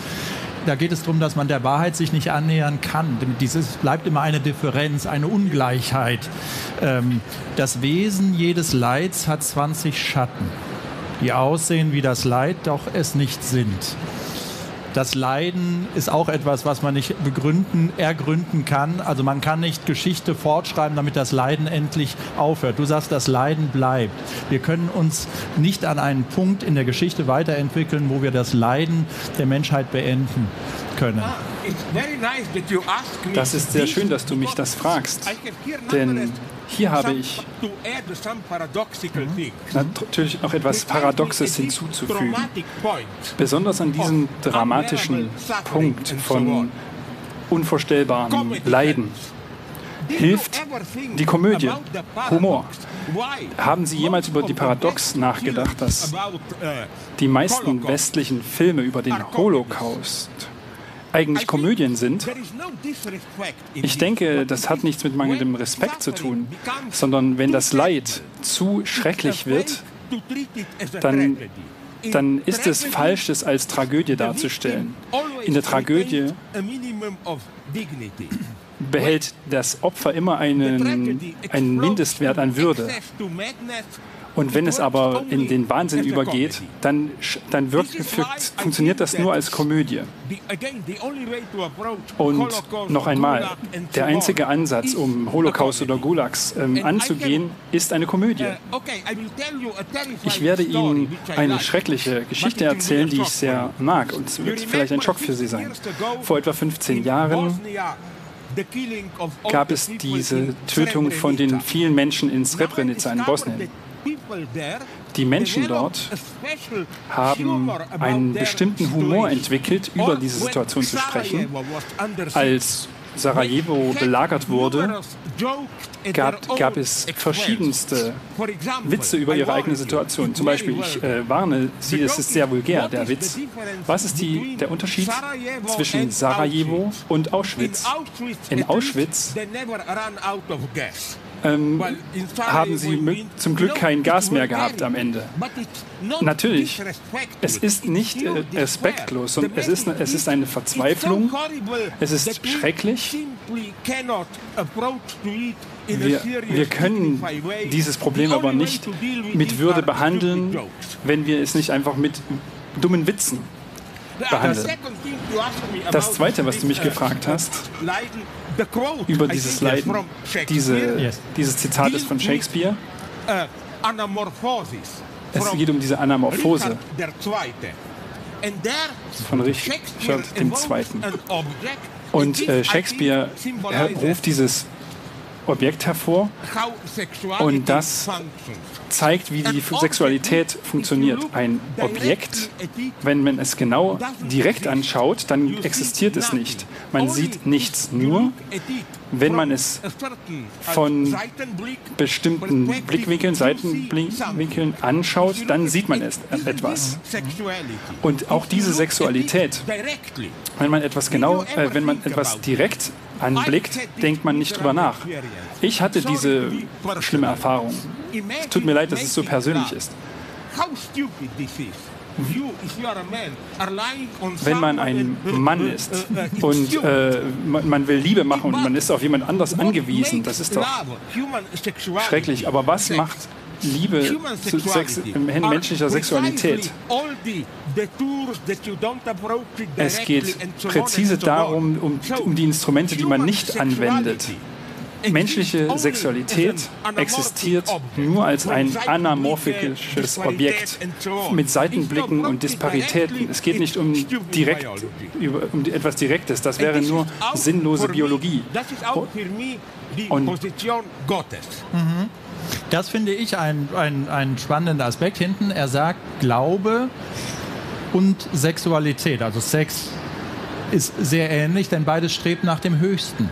Da geht es darum, dass man der Wahrheit sich nicht annähern kann. Dieses bleibt immer eine Differenz, eine Ungleichheit. Ähm, das Wesen jedes Leids hat 20 Schatten, die aussehen wie das Leid, doch es nicht sind das Leiden ist auch etwas, was man nicht begründen, ergründen kann. Also man kann nicht Geschichte fortschreiben, damit das Leiden endlich aufhört. Du sagst, das Leiden bleibt. Wir können uns nicht an einen Punkt in der Geschichte weiterentwickeln, wo wir das Leiden der Menschheit beenden können. Das ist sehr schön, dass du mich das fragst. Denn hier habe ich natürlich noch etwas Paradoxes hinzuzufügen. Besonders an diesem dramatischen Punkt von unvorstellbaren Leiden. Hilft die Komödie, Humor. Haben Sie jemals über die Paradox nachgedacht, dass die meisten westlichen Filme über den Holocaust eigentlich Komödien sind. Ich denke, das hat nichts mit mangelndem Respekt zu tun, sondern wenn das Leid zu schrecklich wird, dann, dann ist es falsch, es als Tragödie darzustellen. In der Tragödie [clears throat] behält das Opfer immer einen, einen Mindestwert an Würde. Und wenn es aber in den Wahnsinn übergeht, dann, dann wirkt, funktioniert das nur als Komödie. Und noch einmal, der einzige Ansatz, um Holocaust oder Gulags ähm, anzugehen, ist eine Komödie. Ich werde Ihnen eine schreckliche Geschichte erzählen, die ich sehr mag. Und es wird vielleicht ein Schock für Sie sein. Vor etwa 15 Jahren gab es diese Tötung von den vielen Menschen in Srebrenica in Bosnien. Die Menschen dort haben einen bestimmten Humor entwickelt, über diese Situation zu sprechen. Als Sarajevo belagert wurde, gab, gab es verschiedenste Witze über ihre eigene Situation. Zum Beispiel, ich äh, warne Sie, es ist sehr vulgär, der Witz. Was ist die, der Unterschied zwischen Sarajevo und Auschwitz? In Auschwitz ähm, haben sie zum Glück kein Gas mehr gehabt am Ende. Natürlich, es ist nicht äh, respektlos, und es ist, es ist eine Verzweiflung, es ist schrecklich. Wir, wir können dieses Problem aber nicht mit Würde behandeln, wenn wir es nicht einfach mit dummen Witzen behandeln. Das Zweite, was du mich gefragt hast, über dieses Leiden, diese, dieses Zitat ist von Shakespeare. Es geht um diese Anamorphose. Von Richard dem Zweiten. Und äh, Shakespeare ruft dieses Objekt hervor und das zeigt, wie die Sexualität funktioniert. Ein Objekt, wenn man es genau direkt anschaut, dann existiert es nicht. Man sieht nichts nur, wenn man es von bestimmten Blickwinkeln, Seitenblickwinkeln anschaut, dann sieht man es etwas. Und auch diese Sexualität, wenn man etwas genau, äh, wenn man etwas direkt anblickt, denkt man nicht drüber nach. Ich hatte diese schlimme Erfahrung. Es tut mir leid, dass es so persönlich ist. Wenn man ein Mann ist und äh, man will Liebe machen und man ist auf jemand anders angewiesen, das ist doch schrecklich. Aber was macht Liebe zu Sex, menschlicher Sexualität? Es geht präzise darum, um, um die Instrumente, die man nicht anwendet. Menschliche Sexualität existiert nur als ein anamorphisches Objekt mit Seitenblicken und Disparitäten. Es geht nicht um, direkt, um etwas Direktes, das wäre nur sinnlose Biologie. Und Gottes. Mhm. Das finde ich ein, ein, ein spannender Aspekt hinten. Er sagt Glaube und Sexualität, also Sex ist sehr ähnlich, denn beides strebt nach dem Höchsten.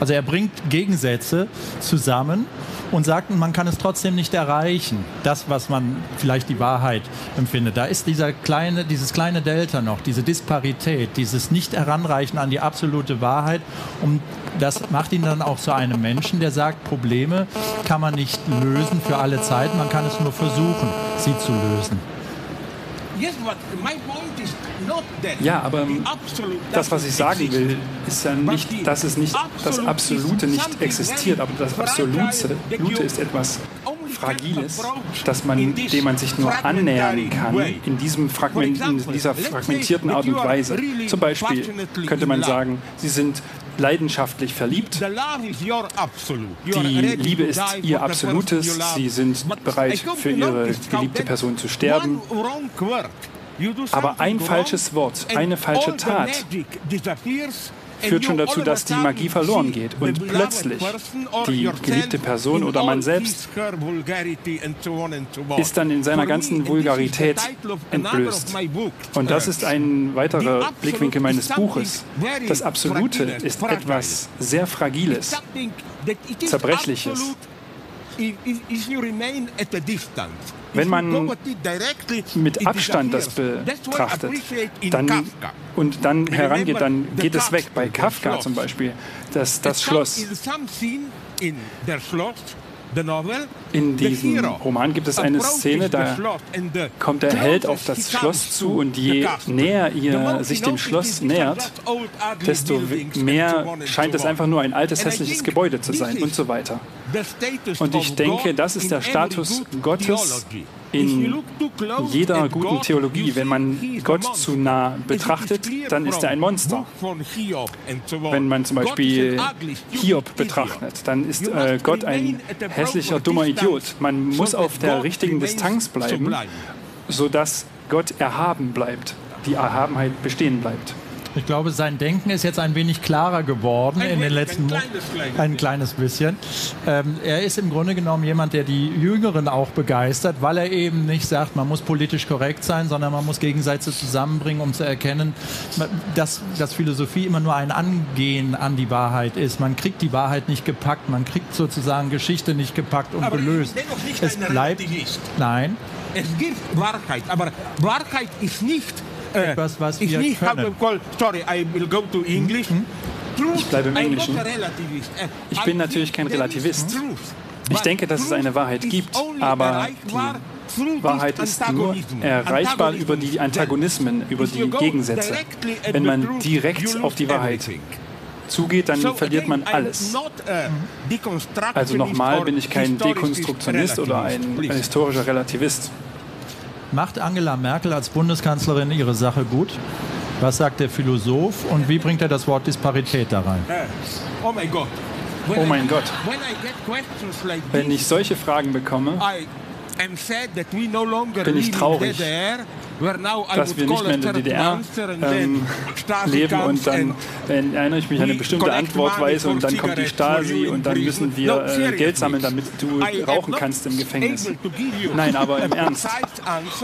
Also er bringt Gegensätze zusammen und sagt, man kann es trotzdem nicht erreichen, das, was man vielleicht die Wahrheit empfindet. Da ist dieser kleine, dieses kleine Delta noch, diese Disparität, dieses nicht heranreichen an die absolute Wahrheit. Und das macht ihn dann auch zu einem Menschen, der sagt, Probleme kann man nicht lösen für alle Zeit, man kann es nur versuchen, sie zu lösen. Ja, aber das, was ich sagen will, ist ja nicht, dass es nicht das Absolute nicht existiert, aber das Absolute Lute ist etwas Fragiles, dass man, dem man sich nur annähern kann in, diesem Fragment, in dieser fragmentierten Art und Weise. Zum Beispiel könnte man sagen, sie sind leidenschaftlich verliebt. Die Liebe ist ihr absolutes. Sie sind bereit, für ihre geliebte Person zu sterben. Aber ein falsches Wort, eine falsche Tat führt schon dazu, dass die Magie verloren geht und plötzlich die geliebte Person oder man selbst ist dann in seiner ganzen Vulgarität entblößt. Und das ist ein weiterer Blickwinkel meines Buches. Das Absolute ist etwas sehr Fragiles, zerbrechliches. Wenn man mit Abstand das betrachtet dann, und dann herangeht, dann geht es weg. Bei Kafka zum Beispiel, das, das Schloss. In diesem Roman gibt es eine Szene, da kommt der Held auf das Schloss zu und je näher ihr sich dem Schloss nähert, desto mehr scheint es einfach nur ein altes hässliches Gebäude zu sein und so weiter. Und ich denke, das ist der Status Gottes in jeder guten Theologie. Wenn man Gott zu nah betrachtet, dann ist er ein Monster. Wenn man zum Beispiel Hiob betrachtet, dann ist äh, Gott ein hässlicher, dummer Idiot. Man muss auf der richtigen Distanz bleiben, sodass Gott erhaben bleibt, die Erhabenheit bestehen bleibt. Ich glaube, sein Denken ist jetzt ein wenig klarer geworden ein in den letzten Monaten. Ein kleines bisschen. Ähm, er ist im Grunde genommen jemand, der die Jüngeren auch begeistert, weil er eben nicht sagt, man muss politisch korrekt sein, sondern man muss Gegensätze zusammenbringen, um zu erkennen, dass, dass Philosophie immer nur ein Angehen an die Wahrheit ist. Man kriegt die Wahrheit nicht gepackt, man kriegt sozusagen Geschichte nicht gepackt und aber gelöst. Es bleibt nein. Es gibt Wahrheit, aber Wahrheit ist nicht etwas, was ich nicht habe call, sorry I will go to English. -hmm. Ich bleibe im Englischen. Ich bin natürlich kein Relativist. Ich denke, dass es eine Wahrheit gibt, aber die Wahrheit ist nur erreichbar über die Antagonismen, über die Gegensätze. Wenn man direkt auf die Wahrheit zugeht, dann verliert man alles. Also nochmal bin ich kein Dekonstruktionist oder ein historischer Relativist. Macht Angela Merkel als Bundeskanzlerin ihre Sache gut? Was sagt der Philosoph und wie bringt er das Wort Disparität da rein? Oh mein Gott. Oh mein Gott. Wenn ich solche Fragen bekomme, bin ich traurig, dass wir nicht mehr in der DDR ähm, leben und dann erinnere ich mich an eine bestimmte Antwortweise und dann kommt die Stasi und dann müssen wir äh, Geld sammeln, damit du rauchen kannst im Gefängnis. Nein, aber im Ernst,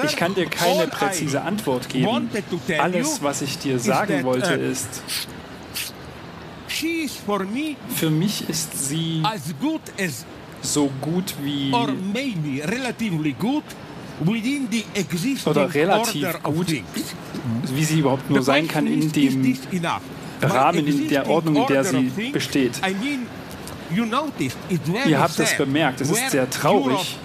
ich kann dir keine präzise Antwort geben. Alles, was ich dir sagen wollte, uh, ist, für mich ist sie so gut wie oder relativ gut, wie sie überhaupt nur sein kann in dem Rahmen in der Ordnung, in der sie besteht. Ihr habt das bemerkt, es ist sehr traurig.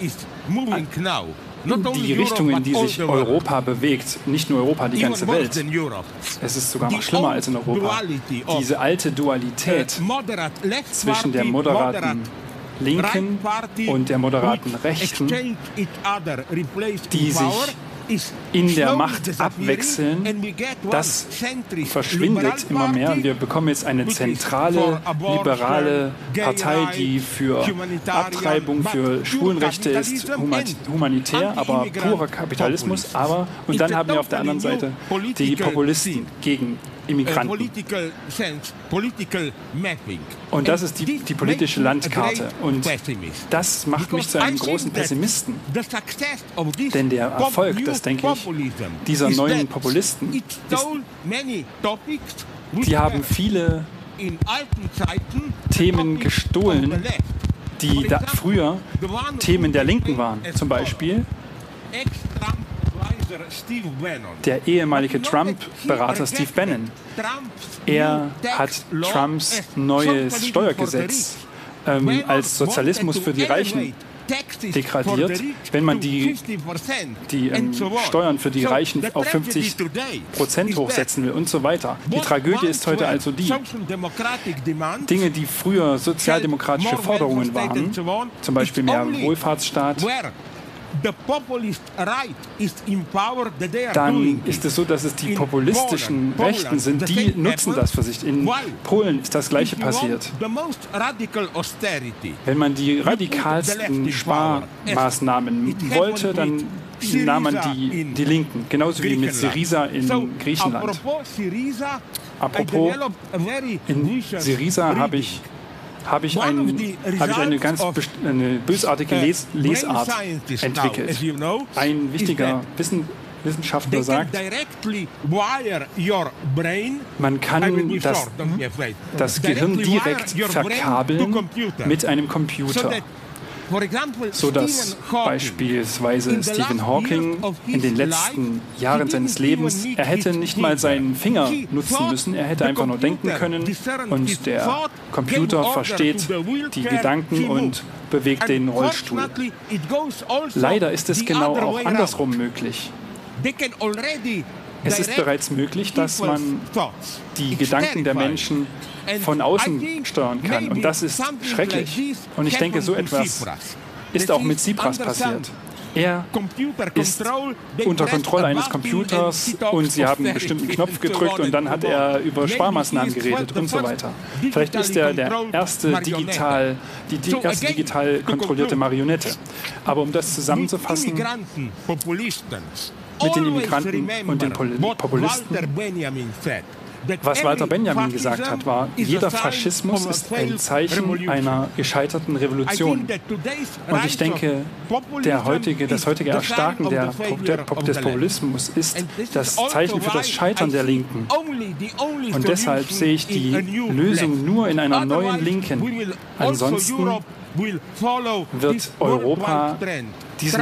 Die Richtung, in die sich Europa bewegt, nicht nur Europa, die ganze Welt. Es ist sogar noch schlimmer als in Europa. Diese alte Dualität zwischen der moderaten Linken und der moderaten Rechten, die sich in der Macht abwechseln, das verschwindet immer mehr. Und wir bekommen jetzt eine zentrale, liberale Partei, die für Abtreibung, für Schwulenrechte ist, humanitär, aber purer Kapitalismus. Aber, und dann haben wir auf der anderen Seite die Populisten gegen Immigranten. Und das ist die, die politische Landkarte. Und das macht mich zu einem großen Pessimisten. Denn der Erfolg, das denke ich, dieser neuen Populisten, ist, die haben viele Themen gestohlen, die da früher Themen der Linken waren. Zum Beispiel der ehemalige Trump-Berater Steve Bannon. Er hat Trumps neues Steuergesetz ähm, als Sozialismus für die Reichen degradiert, wenn man die, die ähm, Steuern für die Reichen auf 50 Prozent hochsetzen will und so weiter. Die Tragödie ist heute also die Dinge, die früher sozialdemokratische Forderungen waren, zum Beispiel mehr Wohlfahrtsstaat, dann ist es so, dass es die populistischen Rechten sind, die nutzen das für sich. In Polen ist das gleiche passiert. Wenn man die radikalsten Sparmaßnahmen wollte, dann nahm man die, die Linken, genauso wie mit Syriza in Griechenland. Apropos, in Syriza habe ich habe ich, ein, habe ich eine ganz eine bösartige Les Lesart entwickelt. Ein wichtiger Wissen, Wissenschaftler sagt, man kann das, das Gehirn direkt verkabeln mit einem Computer so dass beispielsweise Stephen Hawking in den letzten Jahren seines Lebens er hätte nicht mal seinen Finger nutzen müssen, er hätte einfach nur denken können und der Computer versteht die Gedanken und bewegt den Rollstuhl. Leider ist es genau auch andersrum möglich. Es ist bereits möglich, dass man die Gedanken der Menschen von außen steuern kann. Und das ist schrecklich. Und ich denke, so etwas ist auch mit Tsipras passiert. Er ist unter Kontrolle eines Computers und sie haben einen bestimmten [laughs] Knopf gedrückt und dann hat er über Sparmaßnahmen geredet und so weiter. Vielleicht ist er der erste digital, die, die erste digital kontrollierte Marionette. Aber um das zusammenzufassen, mit den Immigranten und den Populisten, was Walter Benjamin gesagt hat, war, jeder Faschismus ist ein Zeichen einer gescheiterten Revolution. Und ich denke, der heutige, das heutige Erstarken der, des Populismus ist das Zeichen für das Scheitern der Linken. Und deshalb sehe ich die Lösung nur in einer neuen Linken. Ansonsten wird Europa diesen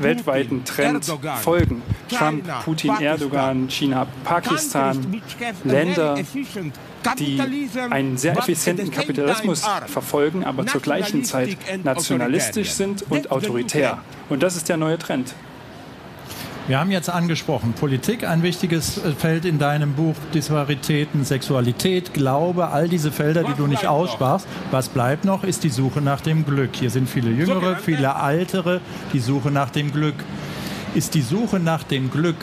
weltweiten Trend folgen. Trump, Putin, Erdogan, China, Pakistan, Länder, die einen sehr effizienten Kapitalismus verfolgen, aber zur gleichen Zeit nationalistisch sind und autoritär. Und das ist der neue Trend. Wir haben jetzt angesprochen Politik ein wichtiges äh, Feld in deinem Buch Disparitäten, Sexualität, Glaube, all diese Felder, die du nicht aussprachst. Was bleibt noch ist die Suche nach dem Glück. Hier sind viele jüngere, viele ältere, die Suche nach dem Glück. Ist die Suche nach dem Glück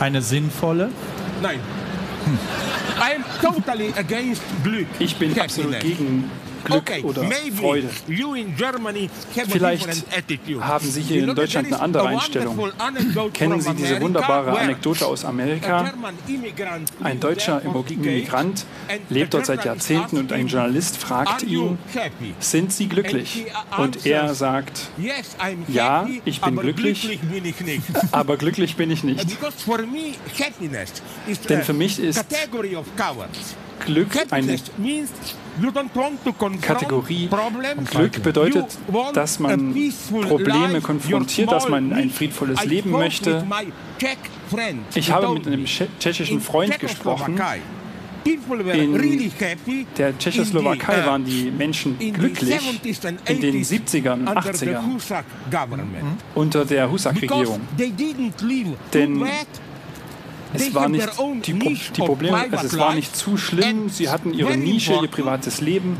eine sinnvolle? Nein. Hm. Totally ich bin absolut gegen Glück okay, oder Freude. Vielleicht haben Sie hier in Deutschland eine andere Einstellung. Kennen Sie diese wunderbare Anekdote aus Amerika? Ein deutscher Immigrant lebt dort seit Jahrzehnten und ein Journalist fragt ihn: Sind Sie glücklich? Und er sagt: Ja, ich bin glücklich, [laughs] aber glücklich bin ich nicht. Denn für mich ist Glück eine Kategorie. Glück bedeutet, dass man Probleme konfrontiert, dass man ein friedvolles Leben möchte. Ich habe mit einem tschechischen Freund gesprochen. In der Tschechoslowakei waren die Menschen glücklich in den 70ern und 80ern unter der Husak-Regierung. Denn es war nicht die, Pro die Probleme also es war nicht zu schlimm. Sie hatten ihre nische ihr privates leben.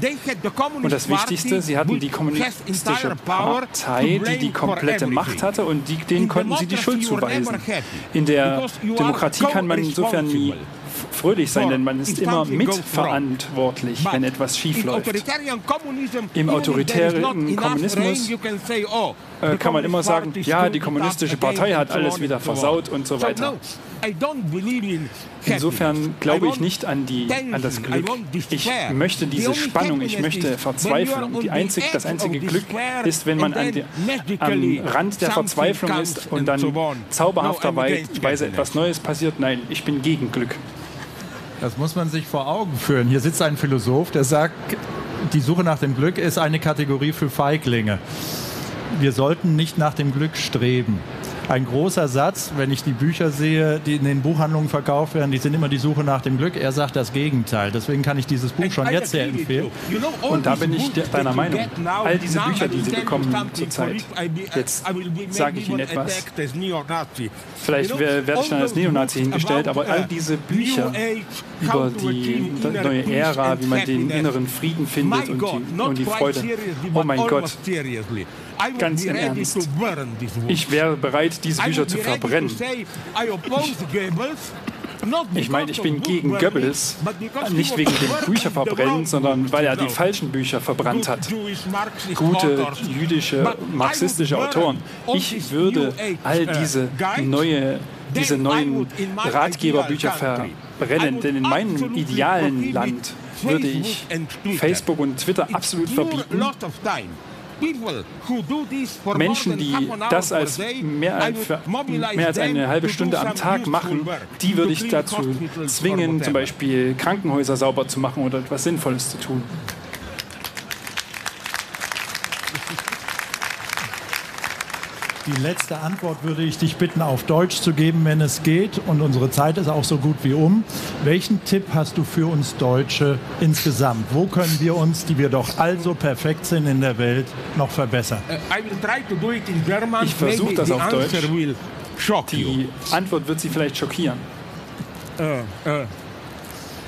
und das wichtigste sie hatten die kommunistische partei die die komplette macht hatte und die denen konnten sie die schuld zuweisen. in der demokratie kann man insofern nie fröhlich sein denn man ist immer mitverantwortlich wenn etwas schief läuft. im autoritären kommunismus oh, äh, kann man immer sagen ja die kommunistische partei hat alles wieder versaut und so weiter. insofern glaube ich nicht an die an das glück. ich möchte diese spannung. Ich möchte verzweifeln die einzig das einzige glück ist wenn man an der, am rand der verzweiflung ist und dann zauberhafterweise etwas neues passiert. Nein ich bin gegen glück Das muss man sich vor Augen führen. Hier sitzt ein Philosoph, der sagt, die Suche nach dem Glück ist eine Kategorie für Feiglinge. Wir sollten nicht nach dem Glück streben ein großer Satz, wenn ich die Bücher sehe, die in den Buchhandlungen verkauft werden, die sind immer die Suche nach dem Glück. Er sagt das Gegenteil. Deswegen kann ich dieses Buch schon jetzt sehr empfehlen. Und da bin ich deiner Meinung. All diese Bücher, die Sie bekommen zurzeit, jetzt sage ich Ihnen etwas. Vielleicht werde ich dann als Neonazi hingestellt, aber all diese Bücher über die neue Ära, wie man den inneren Frieden findet und die, und die Freude. Oh mein Gott ganz im Ernst. Ich wäre bereit, diese Bücher zu verbrennen. Ich, meine, ich bin gegen Goebbels, nicht wegen dem Bücher verbrennen, sondern weil er die falschen Bücher verbrannt hat. Gute jüdische, marxistische Autoren. Ich würde all diese neue diese neuen Ratgeberbücher verbrennen, denn in meinem idealen Land würde ich Facebook und Twitter absolut verbieten. Menschen, die das als mehr als, mehr als eine halbe Stunde am Tag machen, die würde ich dazu zwingen, zum Beispiel Krankenhäuser sauber zu machen oder etwas Sinnvolles zu tun. Die letzte Antwort würde ich dich bitten, auf Deutsch zu geben, wenn es geht. Und unsere Zeit ist auch so gut wie um. Welchen Tipp hast du für uns Deutsche insgesamt? Wo können wir uns, die wir doch also perfekt sind in der Welt, noch verbessern? Uh, ich versuche das auf Deutsch. Die Antwort wird sie vielleicht schockieren. Uh, uh,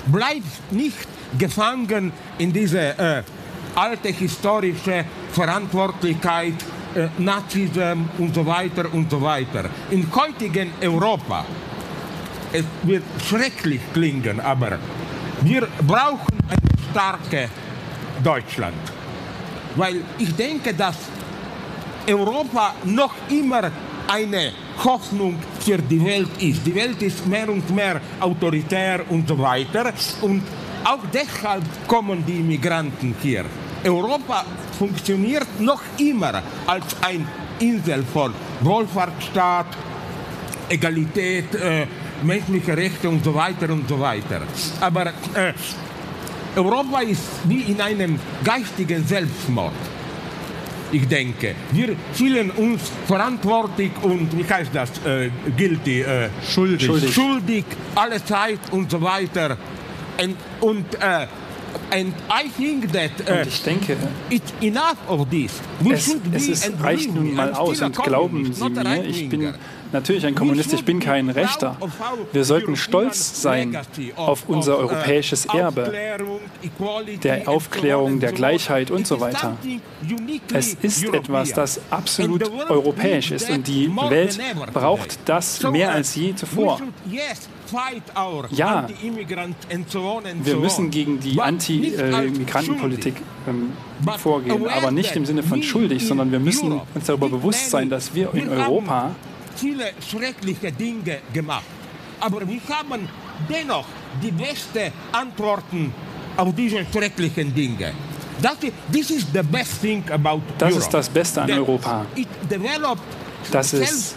bleib nicht gefangen in diese uh, alte historische Verantwortlichkeit, äh, Nazism und so weiter und so weiter. In heutigen Europa es wird schrecklich klingen, aber wir brauchen ein starke Deutschland. Weil ich denke, dass Europa noch immer eine Hoffnung für die Welt ist. Die Welt ist mehr und mehr autoritär und so weiter. Und auch deshalb kommen die Immigranten hier. Europa funktioniert noch immer als ein Insel von Wohlfahrtsstaat, Egalität, äh, menschliche Rechte und so weiter und so weiter. Aber äh, Europa ist wie in einem geistigen Selbstmord. Ich denke, wir fühlen uns verantwortlich und wie heißt das äh, die äh, schuldig. schuldig schuldig alle Zeit und so weiter und, und äh, And I think that, uh, und ich denke it's enough of this. es, es ist, reicht nun mal aus und glauben Sie mir ich bin natürlich ein Kommunist ich bin kein rechter. Wir sollten stolz sein auf unser europäisches Erbe der Aufklärung der Gleichheit und so weiter. Es ist etwas das absolut europäisch ist und die Welt braucht das mehr als je zuvor. Ja wir müssen gegen die anti-migrantenpolitik ähm, vorgehen aber nicht im sinne von schuldig sondern wir müssen uns darüber bewusst sein dass wir in europa viele schreckliche dinge gemacht. Aber wie haben dennoch die beste antworten auf diese schrecklichen dinge? Das ist das ist das beste an europa dass es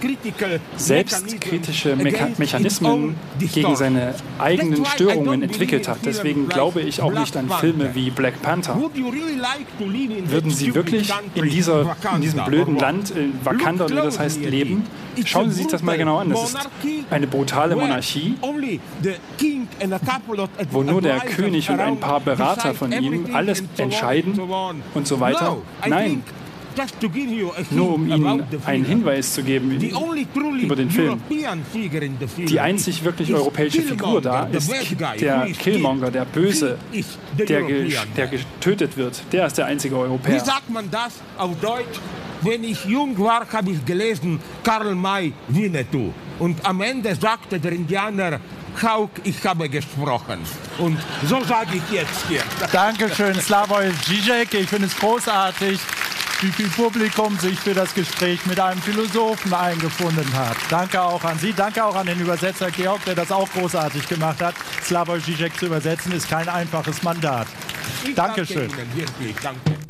selbstkritische Mecha Mechanismen gegen seine eigenen Störungen entwickelt hat. Deswegen glaube ich auch nicht an Filme wie Black Panther. Würden Sie wirklich in, dieser, in diesem blöden Land in Wakanda oder das heißt leben? Schauen Sie sich das mal genau an. Das ist eine brutale Monarchie, wo nur der König und ein paar Berater von ihm alles entscheiden und so weiter. Nein, nur um ihnen einen Hinweis zu geben über den Film. Die einzig wirklich europäische Figur da ist der killmonger der böse der, der getötet wird. Der ist der einzige europäer. Wie sagt man das auf deutsch? Wenn ich jung war habe ich gelesen karl may winnetou und am ende sagte der indianer Hauk, ich habe gesprochen. Und so sage ich jetzt hier. Dankeschön slavoj Zizek. ich finde es großartig wie viel Publikum sich für das Gespräch mit einem Philosophen eingefunden hat. Danke auch an Sie, danke auch an den Übersetzer Georg, der das auch großartig gemacht hat. Slavoj Zizek zu übersetzen ist kein einfaches Mandat. Dankeschön. Danke Ihnen, wirklich, danke.